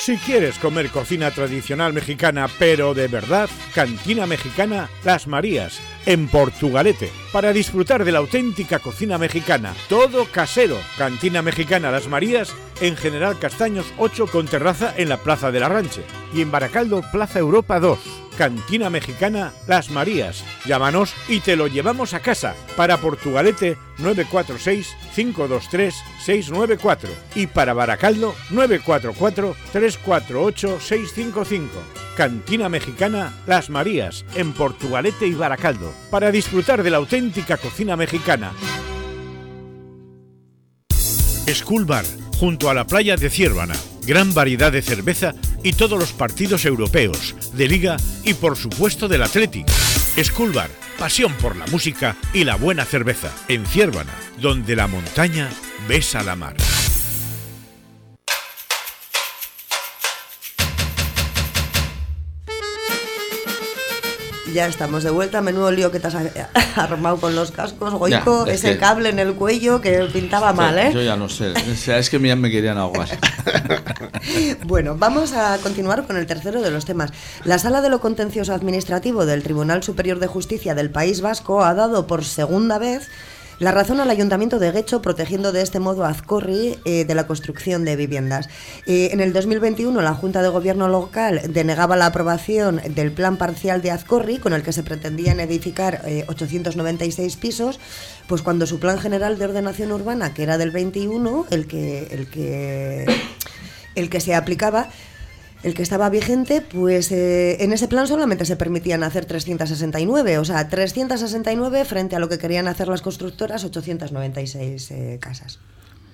Si quieres comer cocina tradicional mexicana, pero de verdad, Cantina Mexicana Las Marías, en Portugalete, para disfrutar de la auténtica cocina mexicana, todo casero. Cantina Mexicana Las Marías, en General Castaños 8 con terraza en la Plaza de la Ranche y en Baracaldo Plaza Europa 2. Cantina Mexicana Las Marías. Llámanos y te lo llevamos a casa. Para Portugalete 946-523-694 y para Baracaldo 944-348-655. Cantina Mexicana Las Marías en Portugalete y Baracaldo. Para disfrutar de la auténtica cocina mexicana. School Bar, junto a la playa de Ciervana gran variedad de cerveza y todos los partidos europeos, de liga y por supuesto del Athletic. School Bar, pasión por la música y la buena cerveza. En Ciervana, donde la montaña besa la mar. Ya estamos de vuelta. Menudo lío que te has armado con los cascos, Goico. Ya, es ese que- cable en el cuello que pintaba mal, ¿eh? Yo ya no sé. O sea, es que ya me querían ahogar. Bueno, vamos a continuar con el tercero de los temas. La Sala de lo Contencioso Administrativo del Tribunal Superior de Justicia del País Vasco ha dado por segunda vez la razón al Ayuntamiento de Guecho, protegiendo de este modo a Azcorri eh, de la construcción de viviendas. Eh, en el 2021, la Junta de Gobierno local denegaba la aprobación del plan parcial de Azcorri, con el que se pretendían edificar eh, 896 pisos, pues cuando su plan general de ordenación urbana, que era del 21, el que, el que el que se aplicaba, el que estaba vigente, pues eh, en ese plan solamente se permitían hacer 369, o sea, 369 frente a lo que querían hacer las constructoras, 896 eh, casas.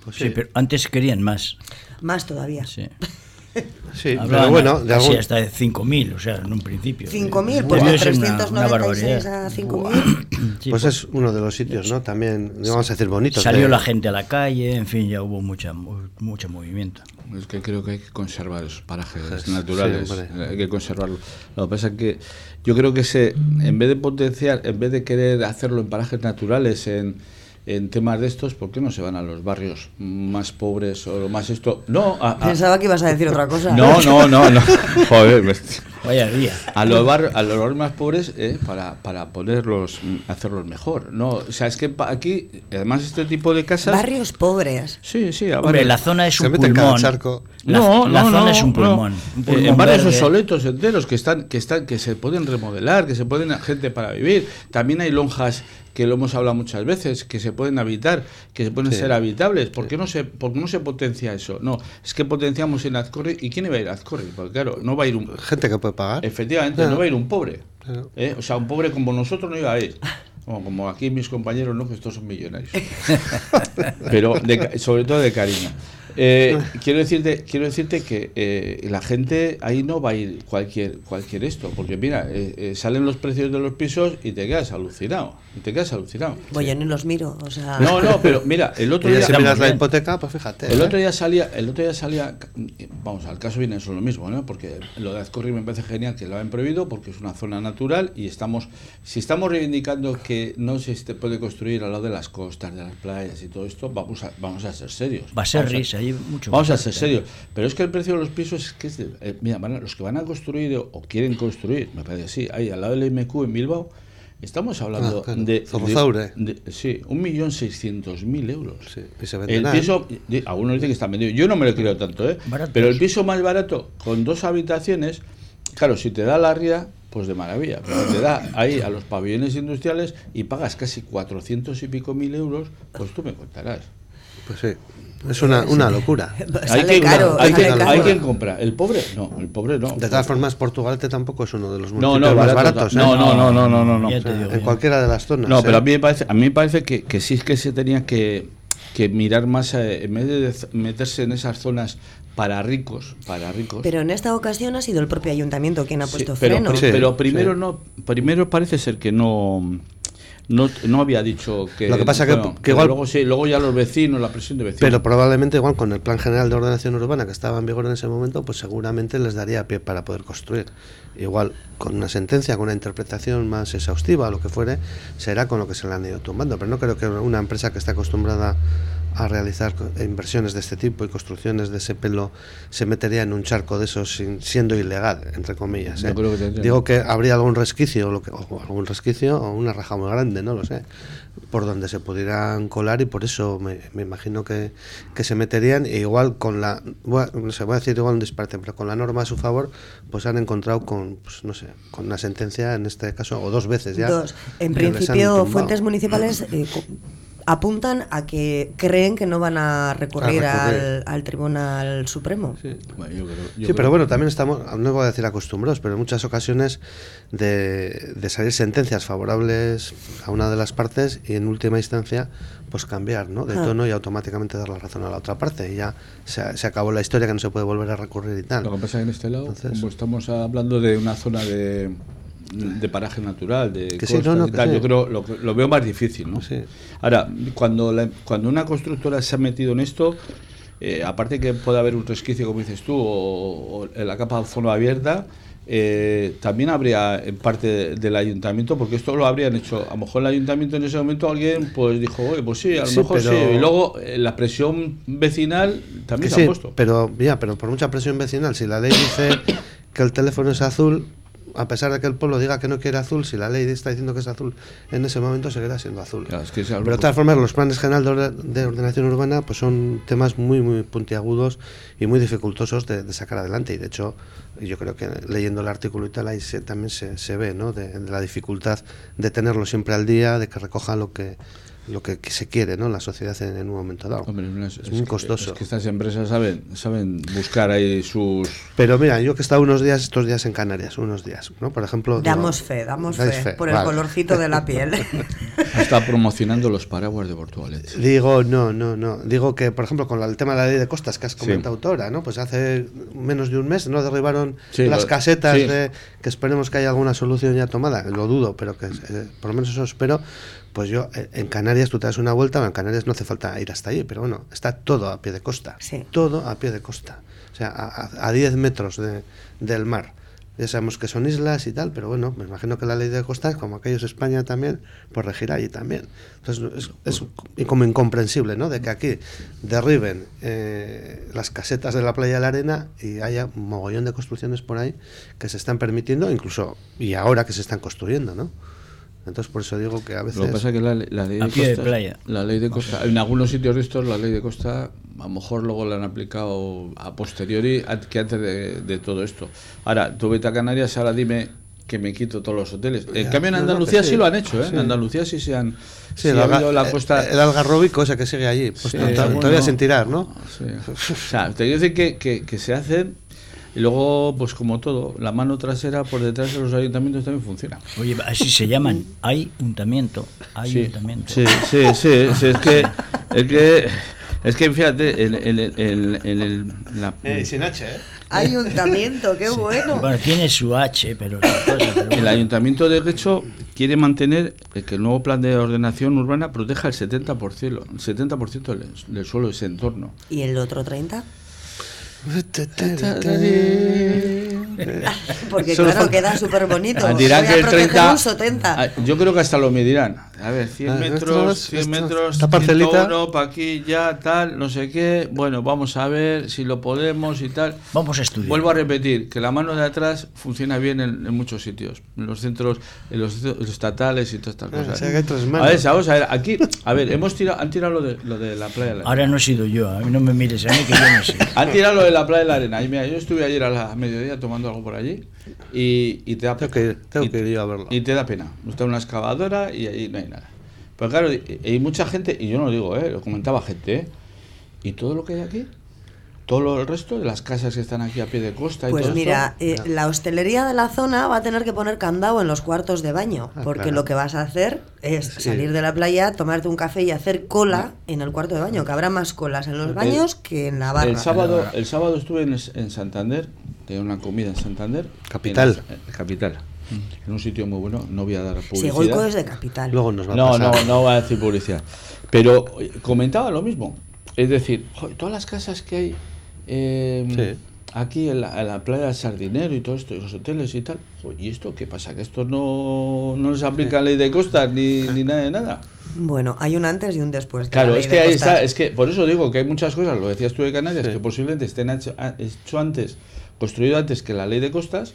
Pues Sí, pero antes querían más. Más todavía. Sí. Sí, Hablaban pero bueno, de algún, hasta de 5.000, o sea, en un principio. 5.000, Eh, pues debió de ser una- una 396 barbaridad. a 5.000. Sí, pues pues, es uno de los sitios, ¿no? También, vamos a decir, bonitos. Salió de- la gente a la calle, en fin, ya hubo mucha, mu- mucho movimiento. Es que creo que hay que conservar esos parajes Sí, naturales. hombre. hay que conservarlo. Lo que pasa es que yo creo que se, en vez de potenciar, en vez de querer hacerlo en parajes naturales, en, en temas de estos, ¿por qué no se van a los barrios más pobres o más esto? No, a, a- Pensaba que ibas a decir otra cosa. no, no, no, no. Joder, me- Vaya día. a los barrios, a los barrios más pobres eh, para, para ponerlos, mm, hacerlos mejor. No, o sea, es que pa- aquí, además este tipo de casas. Barrios pobres. Sí, sí, a Hombre, la zona es Se un mete en cada pulmón. charco. La, no, la no, zona no, es un no. pulmón. un Eh, pulmón en barrios verde. obsoletos enteros que están, que están, que se pueden remodelar, que se pueden gente para vivir. También hay lonjas que lo hemos hablado muchas veces, que se pueden habitar, que se pueden Sí. ser habitables. ¿Por qué no se, por qué no se potencia eso? No, es que potenciamos en Azcorri. ¿Y quién iba a ir a Azcorri? Porque claro, no va a ir un Gente que puede pagar. efectivamente, Claro. no va a ir un pobre. Claro. ¿eh? O sea, un pobre como nosotros no iba a ir. Como, como aquí mis compañeros, no, que estos son millonarios. Pero de sobre todo de cariño. Eh, quiero decirte, quiero decirte que eh, la gente ahí no va a ir cualquier cualquier esto, porque mira, eh, eh, salen los precios de los pisos y te quedas alucinado, te quedas alucinado. Pues yo ni los miro, o sea... No, no, pero mira, el otro día si miras la hipoteca, pues fíjate. el ¿eh? otro día salía, el otro día salía, vamos, al caso viene eso lo mismo, ¿no? Porque lo de Azcorri me parece genial que lo han prohibido porque es una zona natural y estamos, si estamos reivindicando que no se este- puede construir al lado de las costas, de las playas y todo esto, vamos a, vamos a ser serios. Va a ser Vamos risa, hay mucho Vamos a ser serios. Pero es que el precio de los pisos es que es de- eh, mira, van a- los que van a construir o, o quieren construir, me parece así, ahí al lado del MQ en Bilbao, estamos hablando Ah, claro. de, de- Zorrozaure. de- sí, un millón seiscientos mil euros. Sí, y se El piso, algunos dicen que está vendido. Yo no me lo creo tanto, ¿eh? Baratos. Pero el piso más barato, con dos habitaciones, claro, si te da la ría, pues de maravilla. Pero te da ahí a los pabellones industriales y pagas casi 400 y pico mil euros, pues tú me contarás. Pues sí. Es una, una locura. Sale quien, caro, hay, quien, hay quien compra. ¿El pobre? No, el pobre no. De todas formas, Portugalete tampoco es uno de los municipios no, más barato, baratos. ¿eh? no, no, no, no, no, no, no. O sea, digo en cualquiera de las zonas. No, ¿eh? pero a mí me parece, a mí me parece que, que sí es que se tenía que, que mirar más, eh, en vez de meterse en esas zonas para ricos, para ricos. Pero en esta ocasión ha sido el propio ayuntamiento quien ha Sí, puesto pero, freno. pero primero sí. no, primero parece ser que no, no, no había dicho que. Lo que pasa que- bueno, que igual- luego sí, luego ya los vecinos, la presión de vecinos. Pero probablemente igual con el Plan General de Ordenación Urbana que estaba en vigor en ese momento, pues seguramente les daría pie para poder construir. Igual con una sentencia, con una interpretación más exhaustiva o lo que fuere, será con lo que se le han ido tumbando. Pero no creo que una empresa que está acostumbrada a realizar inversiones de este tipo y construcciones de ese pelo se metería en un charco de esos sin- siendo ilegal, entre comillas. ¿eh? creo que tendría- Digo que habría algún resquicio, o lo que, o algún resquicio o una raja muy grande, no lo sé, por donde se pudieran colar y por eso me, me imagino que, que se meterían e igual con la, voy a, no sé, voy a decir igual un disparate, pero con la norma a su favor, pues han encontrado con, pues, no sé, con una sentencia en este caso, o dos veces ya. Dos. En principio, fuentes municipales eh, apuntan a que creen que no van a recurrir, A recurrir. Al, al Tribunal Supremo. Sí. Bueno, yo creo- yo Sí, creo- pero bueno, también estamos, no voy a decir acostumbrados, pero en muchas ocasiones de, de salir sentencias favorables a una de las partes y en última instancia, pues cambiar ¿no? de Ah. tono y automáticamente dar la razón a la otra parte. Y ya se, se acabó la historia que no se puede volver a recurrir y tal. Lo que pasa es que en este lado, Entonces- como estamos hablando de una zona de, de paraje natural, de Que sí, no, no, que tal, sí. yo creo lo, lo veo más difícil, ¿no? Sí. Ahora, cuando, la- cuando una constructora se ha metido en esto, eh, aparte que puede haber un resquicio, como dices tú, o, o en la capa de ozono abierta, eh, también habría en parte de- del ayuntamiento, porque esto lo habrían hecho, a lo mejor el ayuntamiento en ese momento alguien pues dijo, oye, pues sí, a lo Sí, mejor pero- sí, y luego eh, la presión vecinal también Que se ha sí, puesto. pero ya, pero por mucha presión vecinal, si la ley dice que el teléfono es azul, a pesar de que el pueblo diga que no quiere azul, si la ley está diciendo que es azul, en ese momento seguirá siendo azul. Claro, es que es algo- Pero de todas formas, los planes generales de ordenación urbana pues son temas muy, muy puntiagudos y muy dificultosos de, de sacar adelante. Y de hecho, yo creo que leyendo el artículo y tal, ahí se- también se, se ve ¿no? de, de la dificultad de tenerlo siempre al día, de que recoja lo que lo que, que se quiere, ¿no? La sociedad en, en un momento dado. Hombre, no es, es es muy que- costoso. es que estas empresas saben, saben buscar ahí sus... Pero mira, yo que he estado unos días, estos días en Canarias, unos días, ¿no? Por ejemplo... Damos fe, damos fe, por el colorcito de la piel. Está promocionando los paraguas de Portugalete. Digo, no, no, no. Digo que, por ejemplo, con el tema de la ley de costas que has comentado ahora, ¿no? Pues hace menos de un mes, ¿no? Derribaron Sí, las lo- casetas sí. de que esperemos que haya alguna solución ya tomada. Lo dudo, pero que eh, por lo menos eso espero. Pues yo, eh, en Canarias tú te das una vuelta, bueno, en Canarias no hace falta ir hasta allí, pero bueno, está todo a pie de costa. Sí. Todo a pie de costa. O sea, a, a- a 10 metros de- del mar. Ya sabemos que son islas y tal, pero bueno, me imagino que la ley de costas, como aquellos España también, pues regirá allí también. Entonces es, es como incomprensible, ¿no? De que aquí derriben eh, las casetas de la playa de la arena y haya un mogollón de construcciones por ahí que se están permitiendo, incluso y ahora que se están construyendo, ¿no? Entonces por eso digo que a veces Lo que pasa es que la, la ley A de pie de costa, playa. la ley de costa, en algunos sitios de estos la ley de costa a lo mejor luego la han aplicado a posteriori a- que antes de, de todo esto. Ahora, tú vete a Canarias, ahora dime que me quito todos los hoteles. En Ya, cambio en no, no, Andalucía sí. sí, lo han hecho, ¿eh? sí. En Andalucía sí se han Sí, sí el, ha alga- habido la costa el algarrobico ese que sigue allí, pues Sí, to- to- bueno. todavía sin tirar, ¿no? Sí. O sea, te quiero decir que, que, que se hacen y luego, pues como todo, la mano trasera por detrás de los ayuntamientos también funciona. Oye, así se llaman. Ayuntamiento. Ayuntamiento. Sí, sí, sí, sí, es que, es que, es que fíjate, en- en- en el- la- sin H, ¿eh? Ayuntamiento, qué bueno. Bueno, tiene su H, pero... otra cosa, pero el ayuntamiento de Guecho quiere mantener el que el nuevo plan de ordenación urbana proteja el 70%, el 70% del, del suelo de ese entorno. ¿Y el otro 30? Porque Solo claro, queda súper bonito. Dirán que el proteger 30. un 70. Ah, Yo creo que hasta lo medirán. A ver, 100 Ah, metros, estos- 100 estos- metros, esta parcelita. para aquí ya, tal, no sé qué. Bueno, vamos a ver si lo podemos y tal. Vamos a estudiar. Vuelvo a repetir que la mano de atrás funciona bien en, en muchos sitios, en los centros, en los, centros estatales y todas estas Ah, cosas. o sea, que hay tres a manos. ver, vamos a ver, aquí, a ver, hemos tirado, han tirado lo de, lo de la playa de la Ahora no he sido yo, a mí no me mires a mí que yo no sé. Han tirado lo de la playa de la arena. Y mira, yo estuve ayer a la mediodía tomando algo por allí y, y te da Tengo que tengo y- que ir a verlo. Y te da pena. Está una excavadora y ahí no hay nada. Pero claro, hay mucha gente, y yo no lo digo, ¿eh? lo comentaba gente, ¿eh? ¿y todo lo que hay aquí? Todo lo, el resto de las casas que están aquí a pie de costa y Pues todo mira, esto? eh, la hostelería de la zona va a tener que poner candado en los cuartos de baño, Ah, porque claro. lo que vas a hacer es Sí. salir de la playa, tomarte un café y hacer cola en el cuarto de baño, que habrá más colas en los baños que en la barra. El sábado, el sábado estuve en, en Santander, tenía una comida en Santander. Capital. En capital. En un sitio muy bueno, no voy a dar Si publicidad. Goico es de capital. Luego nos va a No, pasar. no, no va a decir publicidad. Pero eh, comentaba lo mismo. Es decir, todas las casas que hay eh, Sí. aquí en la, en la playa Sardinero y todo esto, y los hoteles y tal. joder, ¿Y esto qué pasa? ¿Que esto no, no les aplica ley de costas ni, ni nada de nada? Bueno, hay un antes y un después. de la Claro, ley es de que ahí costas. está, es que por eso digo que hay muchas cosas, lo decías tú de Canarias, Sí. que posiblemente estén hecho, a- hecho antes, construido antes que la ley de costas,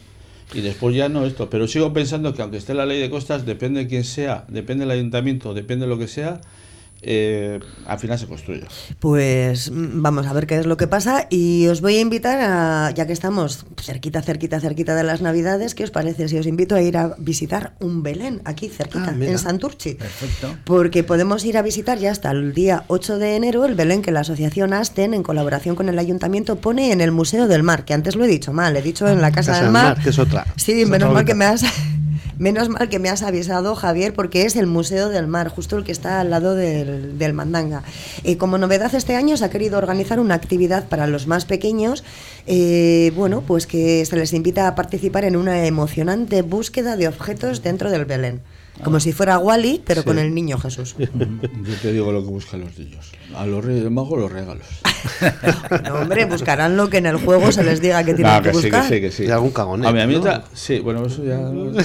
y después ya no esto. Pero sigo pensando que aunque esté la ley de costas, depende de quién sea, depende del ayuntamiento, depende de lo que sea, eh, al final se construye. Pues mm, vamos a ver qué es lo que pasa y os voy a invitar a, ya que estamos cerquita, cerquita, cerquita de las Navidades, ¿qué os parece si os invito a ir a visitar un Belén aquí cerquita, Ah, en Santurchi? Perfecto. Porque podemos ir a visitar ya hasta el día 8 de enero el Belén que la asociación Asten, en colaboración con el ayuntamiento, pone en el Museo del Mar, que antes lo he dicho mal, he dicho en la Casa, del Mar. que es otra. Sí, Es menos otra mal que me has Menos mal que me has avisado, Javier, porque es el Museo del Mar, justo el que está al lado del, Mandanga. Eh, como novedad este año se ha querido organizar una actividad para los más pequeños, eh, bueno, pues que se les invita a participar en una emocionante búsqueda de objetos dentro del Belén. Como si fuera Wally, pero con el niño Jesús. Yo te digo lo que buscan los niños. A los Reyes Magos los regalos. no, hombre, buscarán lo que en el juego se les diga que tienen No, que, que sí, que buscar. sí, que sí. Y algún cagón. A mi amiguita, sí, bueno, eso ya.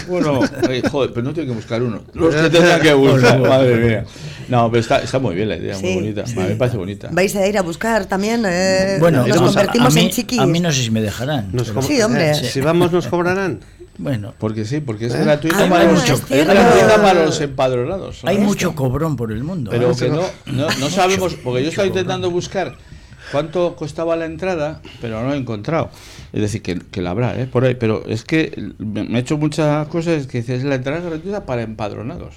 Bueno, ay, joder, pero no tiene que buscar uno. Los que tengan que buscar, madre mía. No, pero está, está muy bien la idea, Sí, muy bonita. sí. A mí me parece bonita. ¿Vais a ir a buscar también? eh, Bueno, nos vamos a- convertimos a, mí, en chiquis. A mí no sé si me dejarán. Nos Sí, hombre. eh, Si vamos, nos cobrarán. Bueno, Porque sí, porque es ¿Eh? gratuita Ah, para, los, es gratuita para los empadronados. hay ¿sabes? mucho cobrón por el mundo. Pero ¿eh? que no, no, no sabemos, porque yo estaba intentando buscar cuánto costaba la entrada, pero no lo he encontrado. Es decir, que, que la habrá, ¿eh? Por ahí. Pero es que me me he hecho muchas cosas que dices, la entrada es gratuita para empadronados.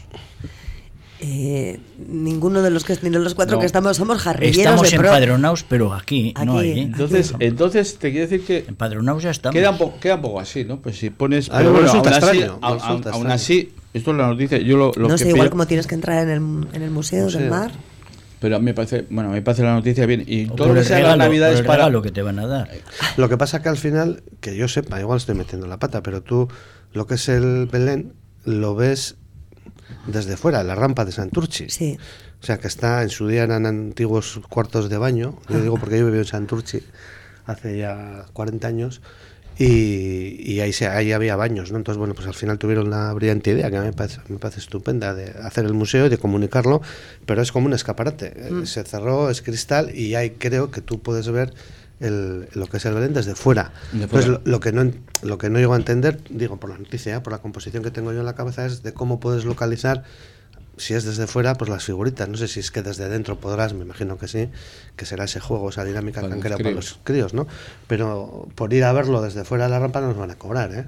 Eh, ninguno de los que de los cuatro No. que estamos somos jarrilleros Estamos de pro. empadronados, pero aquí, no Aquí. ahí. Entonces, entonces te quiero decir que Empadronados ya estamos. queda un, poco, queda un poco así, ¿no? Pues si pones... A mí me resulta aún así, aún- aún esto es la noticia, yo lo, lo no que sé, igual como tienes que entrar en el, en el Museo, del. Mar. Pero a mí me parece, bueno, me parece la noticia bien. Y O todo lo que sea por navidades el para... regalo que te van a dar. Lo que pasa que al final, que yo sepa, igual estoy metiendo la pata, pero tú lo que es el Belén lo ves desde fuera, la rampa de Santurchi. Sí. O sea, que está, en su día eran antiguos cuartos de baño. Yo digo porque yo viví en Santurchi hace ya 40 años. Y, y ahí, se, ahí había baños, ¿no? Entonces, bueno, pues al final tuvieron la brillante idea, que a mí me parece, me parece estupenda, de hacer el museo y de comunicarlo, pero es como un escaparate. Eh, Se cerró, es cristal y ahí creo que tú puedes ver el- lo que es el Belén desde fuera. De Entonces, fuera. lo, lo que no, lo que no llego a entender, digo por la noticia, ¿eh? por la composición que tengo yo en la cabeza, es de cómo puedes localizar si es desde fuera, pues las figuritas. No sé si es que desde dentro podrás, me imagino que sí, que será ese juego, esa dinámica Para los para los críos, ¿no? Pero por ir a verlo desde fuera de la rampa no nos van a cobrar, ¿eh?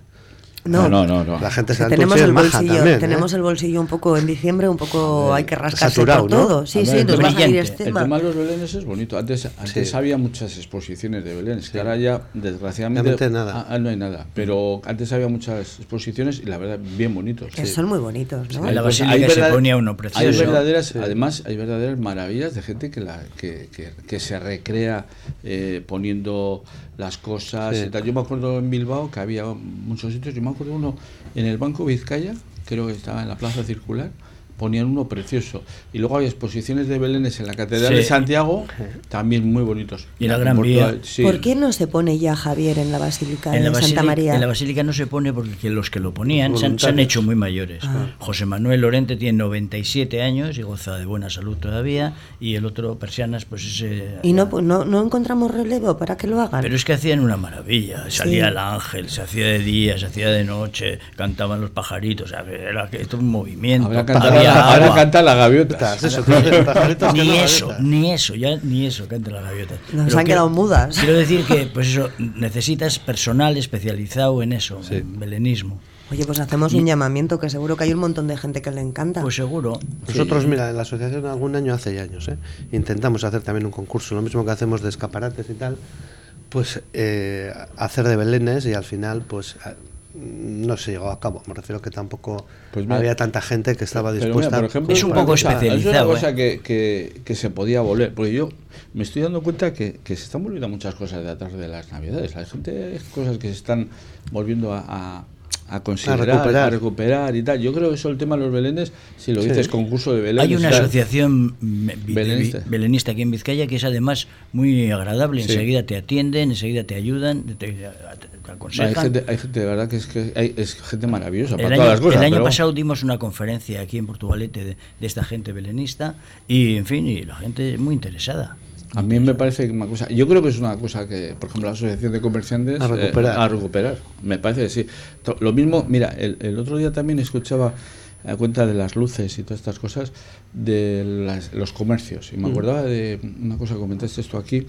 No, no, no. no. La gente se tenemos el bolsillo, también, ¿eh? tenemos el bolsillo un poco en diciembre, un poco hay que rascarse saturado, por ¿no? todo. Sí, sí, nos el va a salir este El tema. tema de los belenes es bonito. Antes, antes Sí. había muchas exposiciones de Belén. que ahora ya, desgraciadamente, nada. ah, ah, no hay nada. Pero antes había muchas exposiciones y la verdad, bien bonitos. Que son muy bonitos, ¿no? En la basílica se verdad- ponía uno Hay precioso. verdaderas, además, hay verdaderas maravillas de gente que, la, que, que, que se recrea eh, poniendo las cosas. Sí. y tal. Yo me acuerdo en Bilbao que había muchos sitios. Yo me acuerdo uno en el Banco Vizcaya, creo que estaba en la Plaza Circular. Ponían uno precioso. Y luego había exposiciones de Belénes en la Catedral Sí. de Santiago, también muy bonitos. Y en la Gran Vía. sí. ¿Por qué no se pone ya Javier en la Basílica En la, de Santa María? en la basílica no se pone porque que los que lo ponían se han, se han Voluntarios. hecho muy mayores. Ah. José Manuel Lorente tiene 97 años y goza de buena salud todavía. Y el otro, Persianas, pues ese. Y no, no, no encontramos relevo para que lo hagan. Pero es que hacían una maravilla. Salía el ángel, se hacía de día, se hacía de noche, cantaban los pajaritos. o sea, Era que esto un movimiento. Había la, ahora canta la gaviota. Eso, Ni eso, ni eso, ya ni eso canta la gaviota. Nos Pero han que- quedado mudas. Quiero decir que, pues eso, necesitas personal especializado en eso, en belenismo. Oye, pues hacemos un llamamiento que seguro que hay un montón de gente que le encanta. Pues seguro. Nosotros, mira, en la asociación algún año, hace ya años, ¿eh? intentamos hacer también un concurso, lo mismo que hacemos de escaparates y tal, pues eh, hacer de belenes y al final, pues no se llegó a cabo. Me refiero que tampoco Pues mira, había tanta gente que estaba dispuesta. mira, por ejemplo, Es un una poco cosa- especializado, Es una cosa ¿eh? que, que, que se podía volver. Porque yo me estoy dando cuenta que, que se están volviendo muchas cosas de atrás de las navidades. La gente, cosas que se están volviendo a, a, a considerar, a recuperar. recuperar. y tal. Yo creo que eso el tema de los belenes, si lo Sí. dices concurso de belenes. Hay una tal, asociación mm, Belenista. belenista aquí en Vizcaya que es además muy agradable. Sí. Enseguida te atienden, enseguida te ayudan, te, te- Hay gente, hay gente de verdad que es que hay, es gente maravillosa El para año, todas las cosas. el año pero- pasado dimos una conferencia aquí en Portugalete de, de esta gente belenista y, en fin, y la gente muy interesada. A mí me parece una cosa. Yo creo que es una cosa que, por ejemplo, la Asociación de Comerciantes. A recuperar. eh, a recuperar. Me parece que sí. Lo mismo, mira, el, el otro día también escuchaba a cuenta de las luces y todas estas cosas de las- los comercios. Y me acordaba de una cosa que comentaste esto aquí,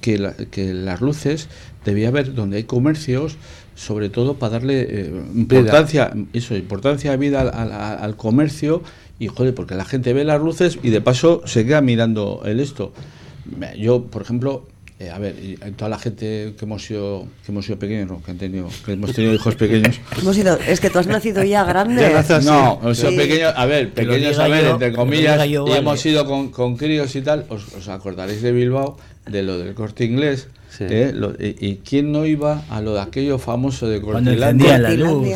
que, la- que las luces debía haber donde hay comercios, sobre todo para darle eh, importancia, eso, importancia vida al, al- al comercio y joder, porque la gente ve las luces y de paso se queda mirando el esto. Yo, por ejemplo, eh, a ver, y en toda la gente que hemos sido, que hemos sido pequeños, no, que han tenido, que hemos tenido hijos pequeños. Hemos sido, es que tú has nacido ya grande. Ya. No, hemos sido Sí. pequeños, a ver, pequeños, a ver, yo, entre comillas, y hemos ido con, con críos y tal, os, os acordaréis de Bilbao, de lo del corte inglés, Sí. ¿eh? Lo- y, y quién no iba a lo de aquello famoso de Cortilandia.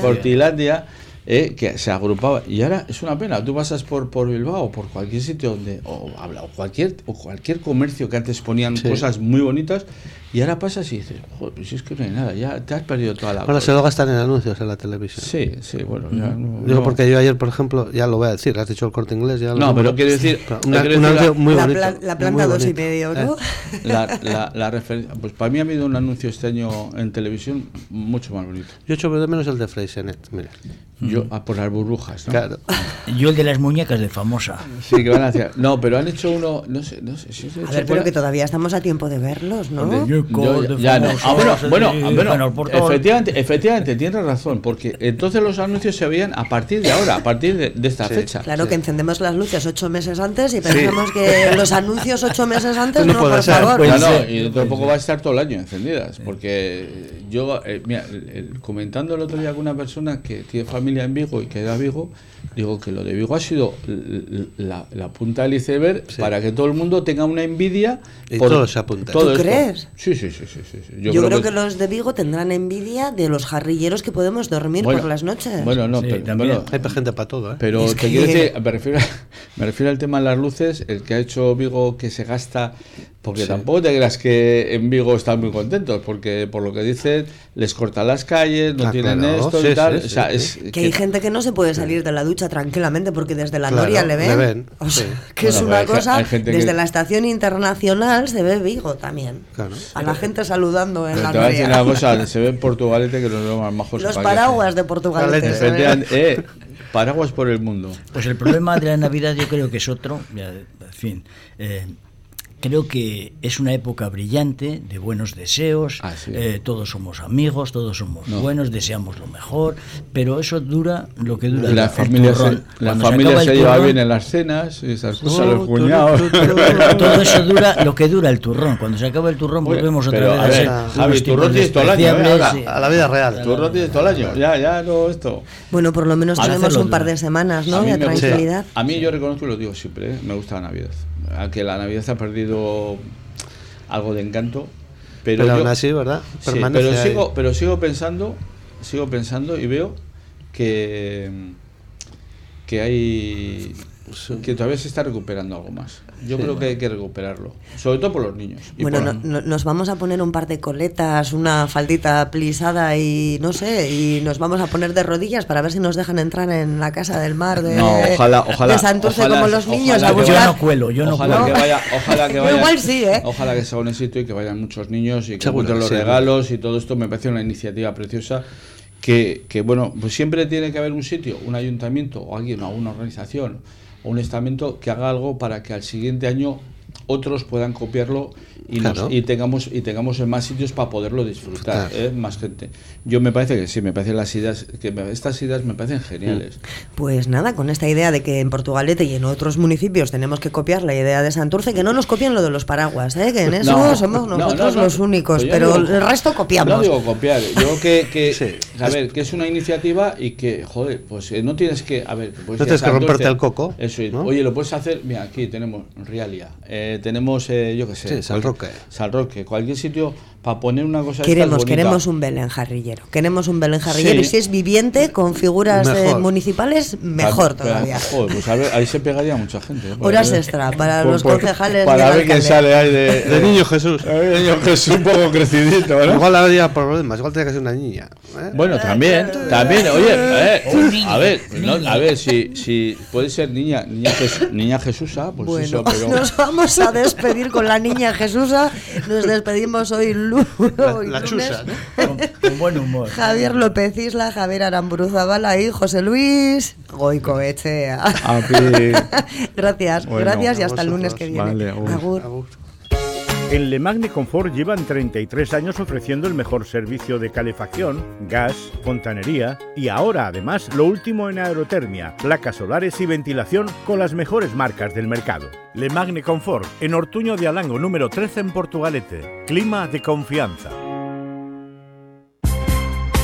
Cortilandia. Eh, que se agrupaba. Y ahora es una pena, tú pasas por, por Bilbao, por cualquier sitio donde, o, habla, o, cualquier, o cualquier comercio que antes ponían Sí. cosas muy bonitas, y ahora pasas y dices, joder, pues si es que no hay nada, ya te has perdido toda la... Ahora se lo gastan en anuncios en la televisión. Sí, sí, bueno, ya no- Digo no. porque yo ayer, por ejemplo, ya lo voy a decir, has dicho el corte inglés, ya lo No, pero quiero decir- Pero quiero decir un anuncio la- muy la, bonito. la muy planta dos y medio, ¿no? Eh, La, la, la referencia, pues para mí ha habido un anuncio este año en televisión mucho más bonito. Yo echo de menos el de Freysenet, mira. Yo, ah, por las burbujas, ¿no? Claro. Yo el de las muñecas de famosa. Sí, que van hacia. No, pero han hecho uno, no sé, no sé si es de A ver, pero que todavía estamos a tiempo de verlos, ¿no? Yo- de ya no. famosos, Ah, bueno, bueno, efectivamente, efectivamente, tienes razón, porque entonces los anuncios se veían a partir de ahora, a partir de, de esta Sí. fecha. Claro que encendemos las luces ocho meses antes y pensamos que los anuncios ocho meses antes, No no, puede por ser. favor. Pues no, sí, y dentro de poco va a estar todo el año encendidas, porque yo, eh, mira, el- el- comentando el otro día con una persona que tiene familia en Vigo y que era Vigo, digo que lo de Vigo ha sido la, la punta del iceberg para que todo el mundo tenga una envidia. Y todos se apunten. todo ¿Tú esto. crees? Sí, sí, sí, sí, sí, sí. Yo, creo, que... los de Vigo tendrán envidia de los jarrilleros que podemos dormir Bueno, por las noches. Bueno, no, Sí, pero, también. bueno, Hay gente para todo, ¿eh? pero Es te que- quiero decir, me refiero, me refiero al tema de las luces, el que ha hecho Vigo que se gasta, porque Sí. tampoco te creas que en Vigo están muy contentos, porque por lo que dicen, les cortan las calles, no Ah, tienen claro, esto sí, y tal. sí, o sea, sí, es sí. que hay gente que no se puede salir de la ducha tranquilamente porque desde la Claro, noria le ven. le ven, O sea, sí. que es Bueno, una pero hay cosa. hay gente desde que- la estación internacional se ve Vigo también. Claro. A la gente saludando en Pero la te voy a decir noria. una cosa, se ve en Portugalete que los más majos. que Los paraguas de Portugal. Calete. Efectivamente, eh, paraguas por el mundo. Pues el problema de la Navidad yo creo que es otro. ya, en fin, eh, creo que es una época brillante de buenos deseos. Ah, sí. eh, todos somos amigos, todos somos No. buenos, deseamos lo mejor, pero eso dura lo que dura. La el familia se, turrón. la Cuando familia se, lleva turrón, bien en las cenas esas cosas, los tu, cuñados. tu, tu, tu, Todo eso dura lo que dura el turrón. Cuando se acaba el turrón Oye, volvemos otra vez a a ver, ser Javi, unos turrón tienes todo el año, ¿eh? despreciables, Ahora, sí. A la vida real. No tienes todo el año, ya, ya no esto. Bueno, por lo menos tenemos un par de semanas, ¿no? A De tranquilidad. A mí yo reconozco y lo digo siempre, ¿eh? me gusta la Navidad. A que la Navidad ha perdido algo de encanto, pero, Pero yo- aún así, ¿verdad? Sí, pero ahí. sigo, pero sigo pensando, sigo pensando y veo que que hay que todavía se está recuperando algo más. Yo creo que hay que recuperarlo, sobre todo por los niños. Bueno, no- no- nos vamos a poner un par de coletas, una faldita plisada y no sé, y nos vamos a poner de rodillas para ver si nos dejan entrar en la casa del mar de, No, ojalá, ojalá, de Santurce ojalá- como los niños a que buscar. Yo no cuelo, yo no ojalá cuelo. que vaya, ojalá que vaya, igual sí, ¿eh? Ojalá que sea un éxito y que vayan muchos niños y que Seguro encuentren que los sí. regalos y todo esto me parece una iniciativa preciosa que, que, bueno, pues siempre tiene que haber un sitio, un ayuntamiento o alguien o una organización un estamento que haga algo para que al siguiente año otros puedan copiarlo y, nos- y tengamos y tengamos en más sitios para poderlo disfrutar, Claro. ¿eh? más gente. Yo me parece que sí, me parecen las ideas que me- estas ideas me parecen geniales. Pues nada, con esta idea de que en Portugalete y en otros municipios tenemos que copiar la idea de Santurce, que no nos copien lo de los paraguas, ¿eh? que en eso No, somos no, nosotros no, no. los únicos, Pues pero digo- el resto copiamos. No digo copiar, yo que, que Sí. a ver, que es una iniciativa y que, joder, pues eh, no tienes que, a ver, pues No tienes que romperte el coco, Eso, oye, lo puedes hacer, mira, aquí tenemos Realia, eh, tenemos, eh, yo qué sé, Sí, San Roque. San Roque, cualquier sitio para poner una cosa de Queremos, queremos un Belén jarrillero. Queremos un Belén jarrillero. Sí. Y si es viviente, con figuras eh, municipales, mejor todavía. joder, pues a ver, ahí se pegaría mucha gente. ¿eh? Horas ver- extra para por- los por- concejales Para ver quién sale ahí de, De niño Jesús. A ver, niño Jesús un poco crecidito, ¿no? Igual habría problemas, igual tiene que ser una niña. ¿eh? Bueno, también, también, oye, eh, a ver, no, a ver, si, si puede ser niña, niña, Jes- niña Jesusa, pues Bueno, eso, pero nos vamos a despedir con la niña Jesusa. Nos despedimos hoy, la lunes. chusa, ¿no? Con, con buen humor. Javier López Isla, Javier Aramburu Zabala y José Luis Goicoechea. A ti. gracias, Bueno, gracias y hasta el lunes que viene. Vale, agur. Agur. En Le Magne Confort llevan 33 años ofreciendo el mejor servicio de calefacción, gas, fontanería y ahora además lo último en aerotermia, placas solares y ventilación con las mejores marcas del mercado. Le Magne Confort en Ortuño de Alango número 13 en Portugalete. Clima de confianza.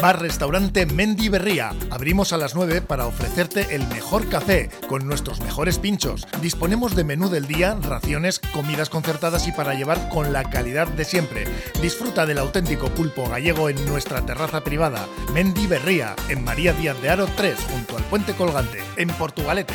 Bar Restaurante Mendy Berría. Abrimos a las 9 para ofrecerte el mejor café con nuestros mejores pinchos. Disponemos de menú del día, raciones, comidas concertadas y para llevar con la calidad de siempre. Disfruta del auténtico pulpo gallego en nuestra terraza privada. Mendy Berría, en María Díaz de Aro 3, junto al puente colgante, en Portugalete.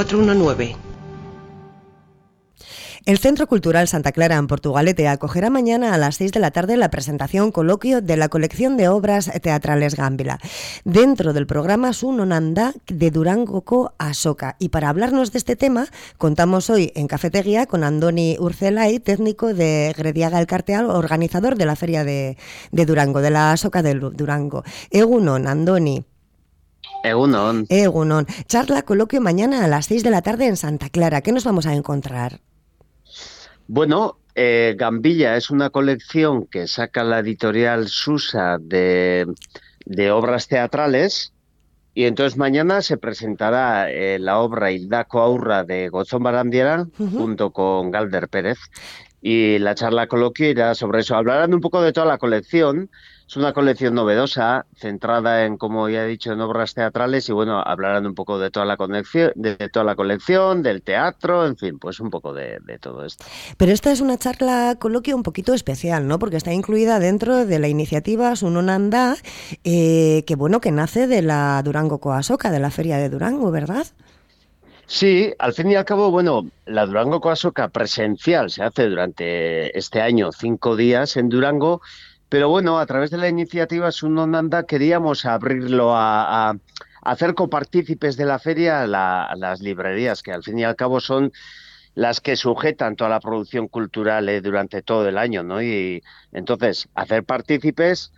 419. El Centro Cultural Santa Clara en Portugalete acogerá mañana a las 6 de la tarde la presentación coloquio de la colección de obras teatrales Gámbila, dentro del programa Sunonanda de Durango Co Asoca. Y para hablarnos de este tema, contamos hoy en Cafetería con Andoni Urcelay, técnico de Grediaga el Carteal, organizador de la Feria de, Durango, de la Asoca de Durango. Egunon, Andoni. Egunon. Egunon. Charla coloquio mañana a las 6 de la tarde en Santa Clara. ¿Qué nos vamos a encontrar? Bueno, eh, Gambilla es una colección que saca la editorial Susa de, de obras teatrales y entonces mañana se presentará eh, la obra Hildaco Aurra de Gozón Barandiera junto con Galder Pérez y la charla coloquio irá sobre eso. Hablarán un poco de toda la colección es una colección novedosa, centrada en, como ya he dicho, en obras teatrales y bueno, hablarán un poco de toda la colección, de, toda la colección, del teatro, en fin, pues un poco de, todo esto. Pero esta es una charla coloquio un poquito especial, ¿no? Porque está incluida dentro de la iniciativa Sunonanda, eh, que bueno, que nace de la Durango Coasoca, de la Feria de Durango, ¿verdad? Sí, al fin y al cabo, bueno, la Durango Coasoca presencial se hace durante este año cinco días en Durango pero bueno, a través de la iniciativa Sunonanda queríamos abrirlo a, hacer copartícipes de la feria a, las librerías, que al fin y al cabo son las que sujetan toda la producción cultural eh, durante todo el año, ¿no? Y entonces, hacer partícipes,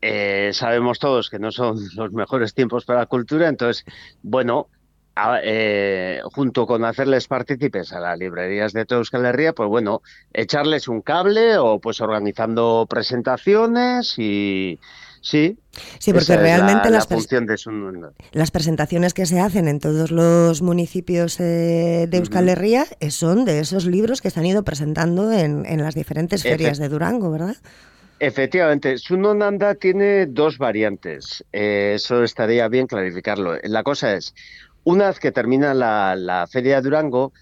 eh, sabemos todos que no son los mejores tiempos para la cultura, entonces, bueno, eh, junto con hacerles partícipes a las librerías de toda Euskal Herria, pues bueno, echarles un cable o pues organizando presentaciones y sí. Sí, porque realmente las, de las presentaciones que se hacen en todos los municipios eh, de Euskal Herria eh, son de esos libros que se han ido presentando en, las diferentes ferias de Durango, ¿verdad? Efectivamente, Sunonanda tiene dos variantes. eso estaría bien clarificarlo. La cosa es, una vez que termina la, Feria de Durango,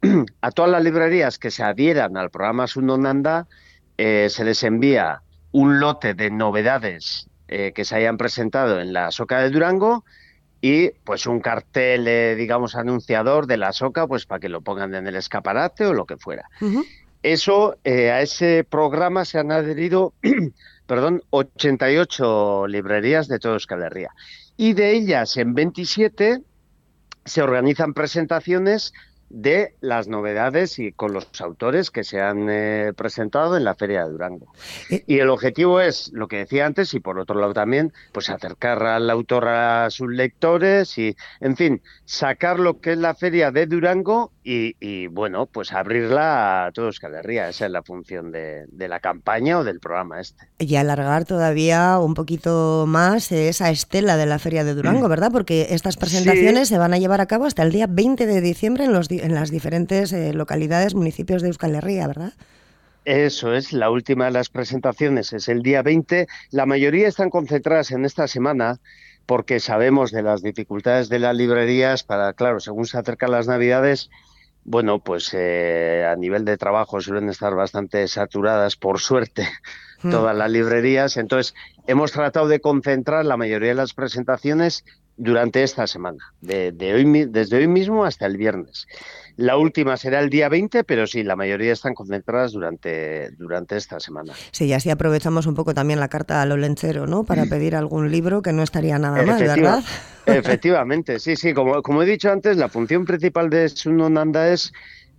a todas las librerías que se adhieran al programa Sunonanda eh, se les envía un lote de novedades eh, que se hayan presentado en la Soca de Durango y pues un cartel, eh, digamos, anunciador de la Soca, pues para que lo pongan en el escaparate o lo que fuera. Eso, a ese programa se han adherido, perdón, 88 librerías de toda Euskal Herria. Y de ellas, en 27, se organizan presentaciones de las novedades y con los autores que se han eh, presentado en la Feria de Durango. Eh, y el objetivo es, lo que decía antes, y por otro lado también, pues acercar al autor a sus lectores y, en fin, sacar lo que es la Feria de Durango y, bueno, pues abrirla a todos Ría. Esa es la función de, la campaña o del programa este. Y alargar todavía un poquito más esa estela de la Feria de Durango, mm. ¿verdad? Porque estas presentaciones se van a llevar a cabo hasta el día 20 de diciembre en, los, en las diferentes eh, localidades, municipios de Euskal Herria, ¿verdad? Eso es, la última de las presentaciones es el día 20. La mayoría están concentradas en esta semana porque sabemos de las dificultades de las librerías para, claro, según se acercan las navidades, bueno, pues eh, a nivel de trabajo suelen estar bastante saturadas, por suerte, hmm. todas las librerías. Entonces, hemos tratado de concentrar la mayoría de las presentaciones durante esta semana, de, hoy, desde hoy mismo hasta el viernes. La última será el día 20, pero sí, la mayoría están concentradas durante, durante esta semana. Sí, y así aprovechamos un poco también la carta al olenchero, ¿no? Para pedir algún libro que no estaría nada mal, ¿verdad? Efectivamente, sí, sí. Como, como he dicho antes, la función principal de Sunonanda es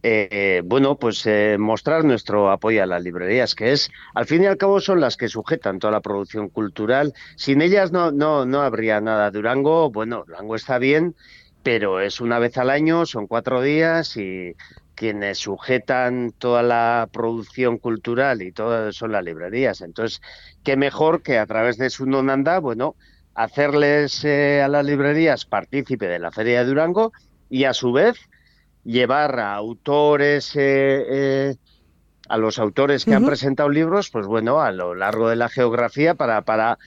eh, bueno, pues eh, mostrar nuestro apoyo a las librerías, que es, al fin y al cabo, son las que sujetan toda la producción cultural. Sin ellas no, no, no habría nada. Durango, bueno, Durango está bien, pero es una vez al año, son cuatro días y quienes sujetan toda la producción cultural y todo son las librerías. Entonces, qué mejor que a través de su nonanda, bueno, hacerles eh, a las librerías partícipe de la Feria de Durango y a su vez llevar a autores, eh, eh, a los autores que han presentado libros, pues bueno, a lo largo de la geografía para, para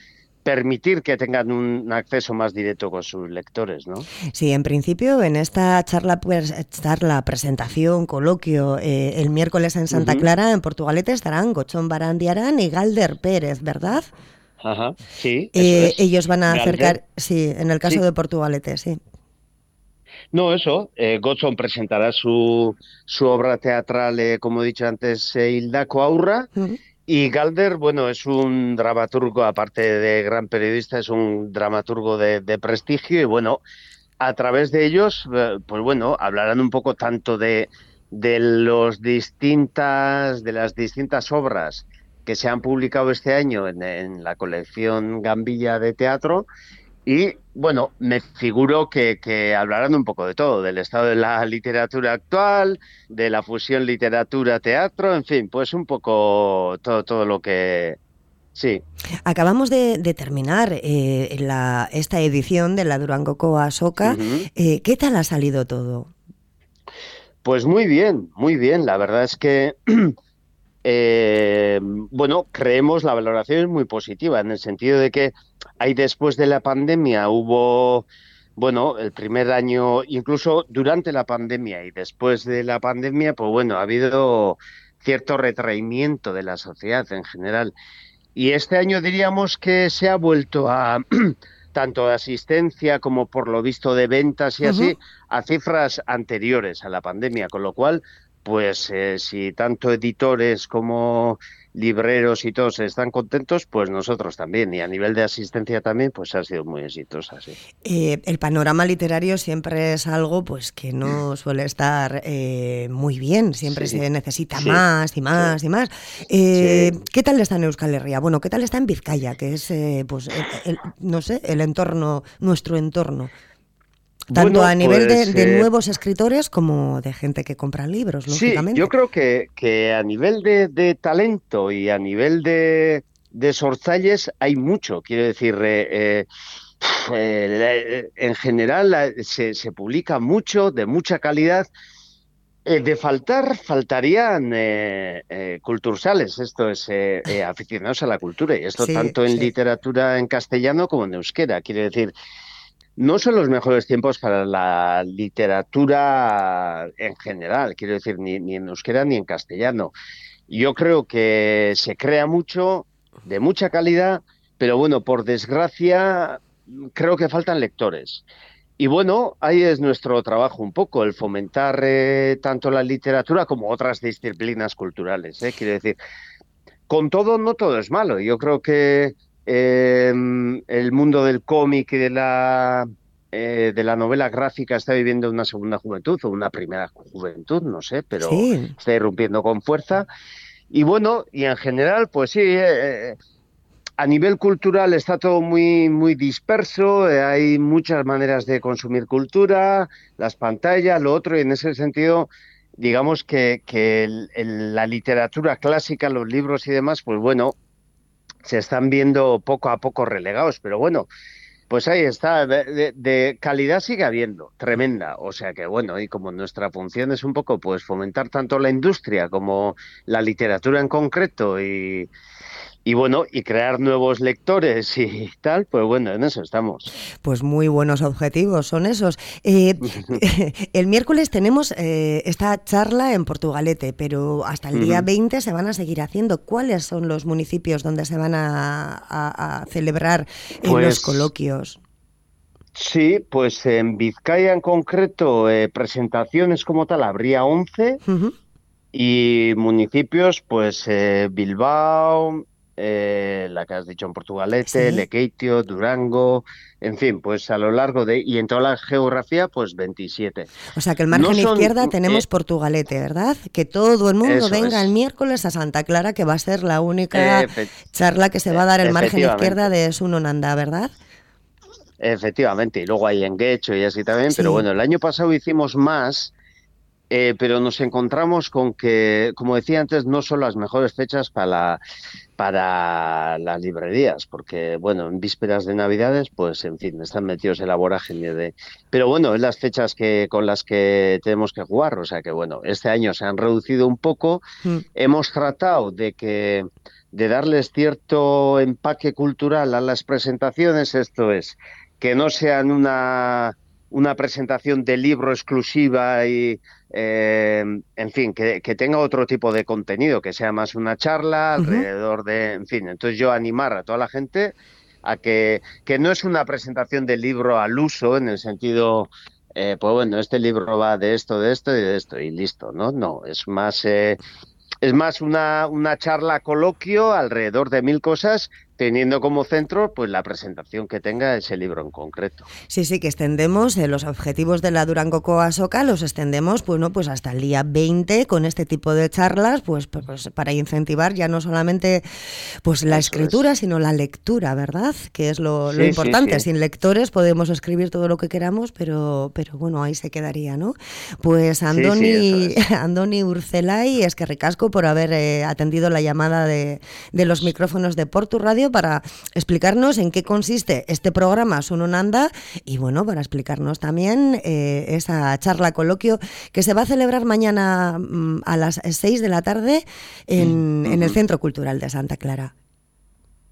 permitir que tengan un acceso más directo con sus lectores, ¿no? Sí, en principio en esta charla, pues, charla presentación, coloquio, eh, el miércoles en Santa Clara, en Portugalete, estarán Gochón Barandiarán y Galder Pérez, ¿verdad? Ajá, sí. Eh, ellos van a acercar, sí, en el caso de Portugalete, sí. No, eso. Eh, Gochón presentará su, su obra teatral, eh, como he dicho antes, Hilda Coaurra. Y Galder, bueno, es un dramaturgo, aparte de gran periodista, es un dramaturgo de, prestigio y bueno, a través de ellos, eh, pues bueno, hablarán un poco tanto de, de los distintas, de las distintas obras que se han publicado este año en, en la colección Gambilla de Teatro y bueno, me figuro que, hablarán un poco de todo, del estado de la literatura actual, de la fusión literatura-teatro, en fin, pues un poco todo, todo lo que, Sí. Acabamos de, terminar eh, la, esta edición de la Durango Coa Soca. Eh, ¿Qué tal ha salido todo? Pues muy bien, muy bien. La verdad es que Eh, bueno, creemos la valoración es muy positiva en el sentido de que ahí después de la pandemia hubo, bueno, el primer año, incluso durante la pandemia y después de la pandemia, pues bueno, ha habido cierto retraimiento de la sociedad en general. Y este año diríamos que se ha vuelto a tanto de asistencia como por lo visto de ventas y así, a cifras anteriores a la pandemia, con lo cual pues eh, si tanto editores como libreros y todos están contentos, pues nosotros también. Y a nivel de asistencia también, pues ha sido muy exitosa. Sí. Eh, el panorama literario siempre es algo pues que no suele estar eh, muy bien. Siempre se necesita más y más y más. ¿Qué tal está en Euskal Herria? Bueno, ¿qué tal está en Vizcaya? Que es, pues, no sé, el entorno, nuestro entorno. Tanto a nivel de, pues, eh, nuevos escritores como de gente que compra libros, lógicamente. Sí, yo creo que, que a nivel de, talento y a nivel de, de sorzalles hay mucho. Quiero decir, eh, eh, en general se, se, publica mucho, de mucha calidad. de faltar, faltarían cultursales, esto es aficionados a la cultura, y esto tanto en literatura en castellano como en euskera. Quiere decir, no son los mejores tiempos para la literatura en general, quiero decir, ni, en euskera ni en castellano. Yo creo que se crea mucho, de mucha calidad, pero bueno, por desgracia, creo que faltan lectores. Y bueno, ahí es nuestro trabajo un poco, el fomentar eh, tanto la literatura como otras disciplinas culturales. ¿eh? Quiero decir, con todo, no todo es malo. Yo creo que Em, el mundo del cómic y de la, eh, de la novela gráfica está viviendo una segunda juventud o una primera juventud, no sé, pero está irrumpiendo con fuerza. Y bueno, y en general, pues sí, eh, a nivel cultural está todo muy, muy disperso, eh, hay muchas maneras de consumir cultura, las pantallas, lo otro, y en ese sentido, digamos que, que la literatura clásica, los libros y demás, pues bueno, se están viendo poco a poco relegados, pero bueno, pues ahí está, de, calidad sigue habiendo, tremenda, o sea que bueno, y como nuestra función es un poco pues fomentar tanto la industria como la literatura en concreto y, y bueno, y crear nuevos lectores y tal, pues bueno, en eso estamos. Pues muy buenos objetivos son esos. Eh, el miércoles tenemos eh, esta charla en Portugalete, pero hasta el día 20 se van a seguir haciendo. ¿Cuáles son los municipios donde se van a, celebrar los pues coloquios? Sí, pues en Vizcaya en concreto, eh, presentaciones como tal, habría 11. Y municipios, pues Bilbao, eh, la que has dicho en Portugalete, Lequeitio, Durango, en fin, pues a lo largo de, y en toda la geografía, pues 27. O sea que el margen izquierda tenemos eh, Portugalete, ¿verdad? Que todo el mundo venga el miércoles a Santa Clara, que va a ser la única charla que se va a dar el margen izquierda de Sunonanda, ¿verdad? Efectivamente, y luego hay en Guecho y así también, pero bueno, el año pasado hicimos más, eh, pero nos encontramos con que, como decía antes, no son las mejores fechas para la, para las librerías, porque, bueno, en vísperas de Navidades, pues, en fin, están metidos en la vorágine de... Pero bueno, es las fechas que con las que tenemos que jugar, o sea que, bueno, este año se han reducido un poco, mm. hemos tratado de que de darles cierto empaque cultural a las presentaciones, esto es, que no sean una una presentación de libro exclusiva y, eh, en fin, que, tenga otro tipo de contenido, que sea más una charla alrededor de, en fin, entonces yo animar a toda la gente a que, que no es una presentación de libro al uso en el sentido, eh, pues bueno, este libro va de esto, de esto y de esto y listo, ¿no? No, es más... Eh, es más una, una charla coloquio alrededor de mil cosas teniendo como centro pues la presentación que tenga ese libro en concreto. Sí, sí, que extendemos eh, los objetivos de la Durango Coasoca, los extendemos bueno, pues hasta el día 20 con este tipo de charlas, pues, pues, pues para incentivar ya no solamente pues la escritura, sino la lectura, ¿verdad? Que es lo, importante. Sin lectores podemos escribir todo lo que queramos, pero, pero bueno, ahí se quedaría, ¿no? Pues Andoni, Andoni Urcelay, es que ricasco por haber eh, atendido la llamada de, de los micrófonos de Portu Radio para explicarnos en qué consiste este programa Sununanda y bueno, para explicarnos también eh, esa charla coloquio que se va a celebrar mañana mm, a las 6 de la tarde en, en el Centro Cultural de Santa Clara.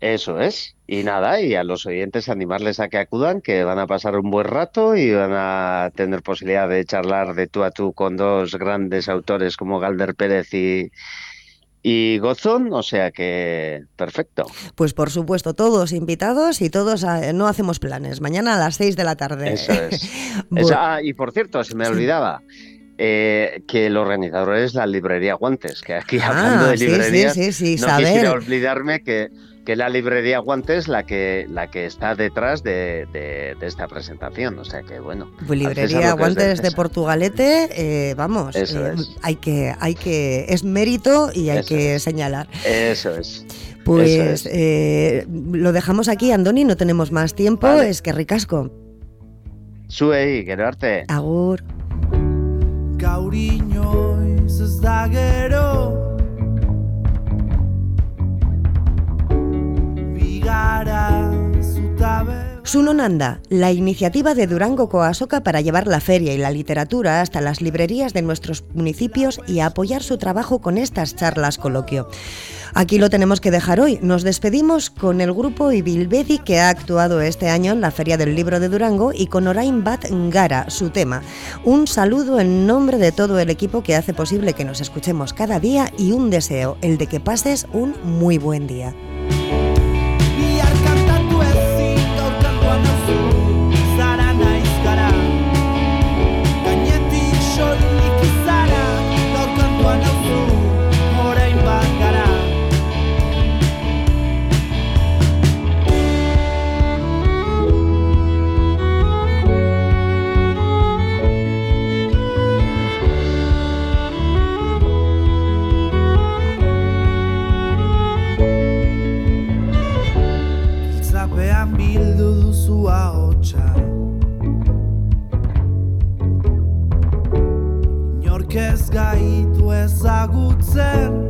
Eso es. Y nada, y a los oyentes animarles a que acudan, que van a pasar un buen rato y van a tener posibilidad de charlar de tú a tú con dos grandes autores como Galder Pérez y, y Gozón, o sea que perfecto. Pues por supuesto, todos invitados y todos ah, no hacemos planes. Mañana a las 6 de la tarde. Eso es. ah, y por cierto, se me olvidaba. Eh, que el organizador es la librería Guantes, que aquí ah, hablando de librerías, sí, sí, no quisiera olvidarme que que la librería Guantes la que la que está detrás de, esta presentación. O sea que bueno. Pues librería Guantes de, Portugalete, eh, vamos, eh, hay que hay que es mérito y hay que señalar. Eso es. Pues eh, lo dejamos aquí, Andoni, no tenemos más tiempo, es que ricasco. Sube y quiero Agur. Sunonanda, la iniciativa de Durango Coasoca para llevar la feria y la literatura hasta las librerías de nuestros municipios y apoyar su trabajo con estas charlas coloquio. Aquí lo tenemos que dejar hoy. Nos despedimos con el grupo Ibilbedi que ha actuado este año en la Feria del Libro de Durango y con Orain Bat Ngara, su tema. Un saludo en nombre de todo el equipo que hace posible que nos escuchemos cada día y un deseo, el de que pases un muy buen día. And.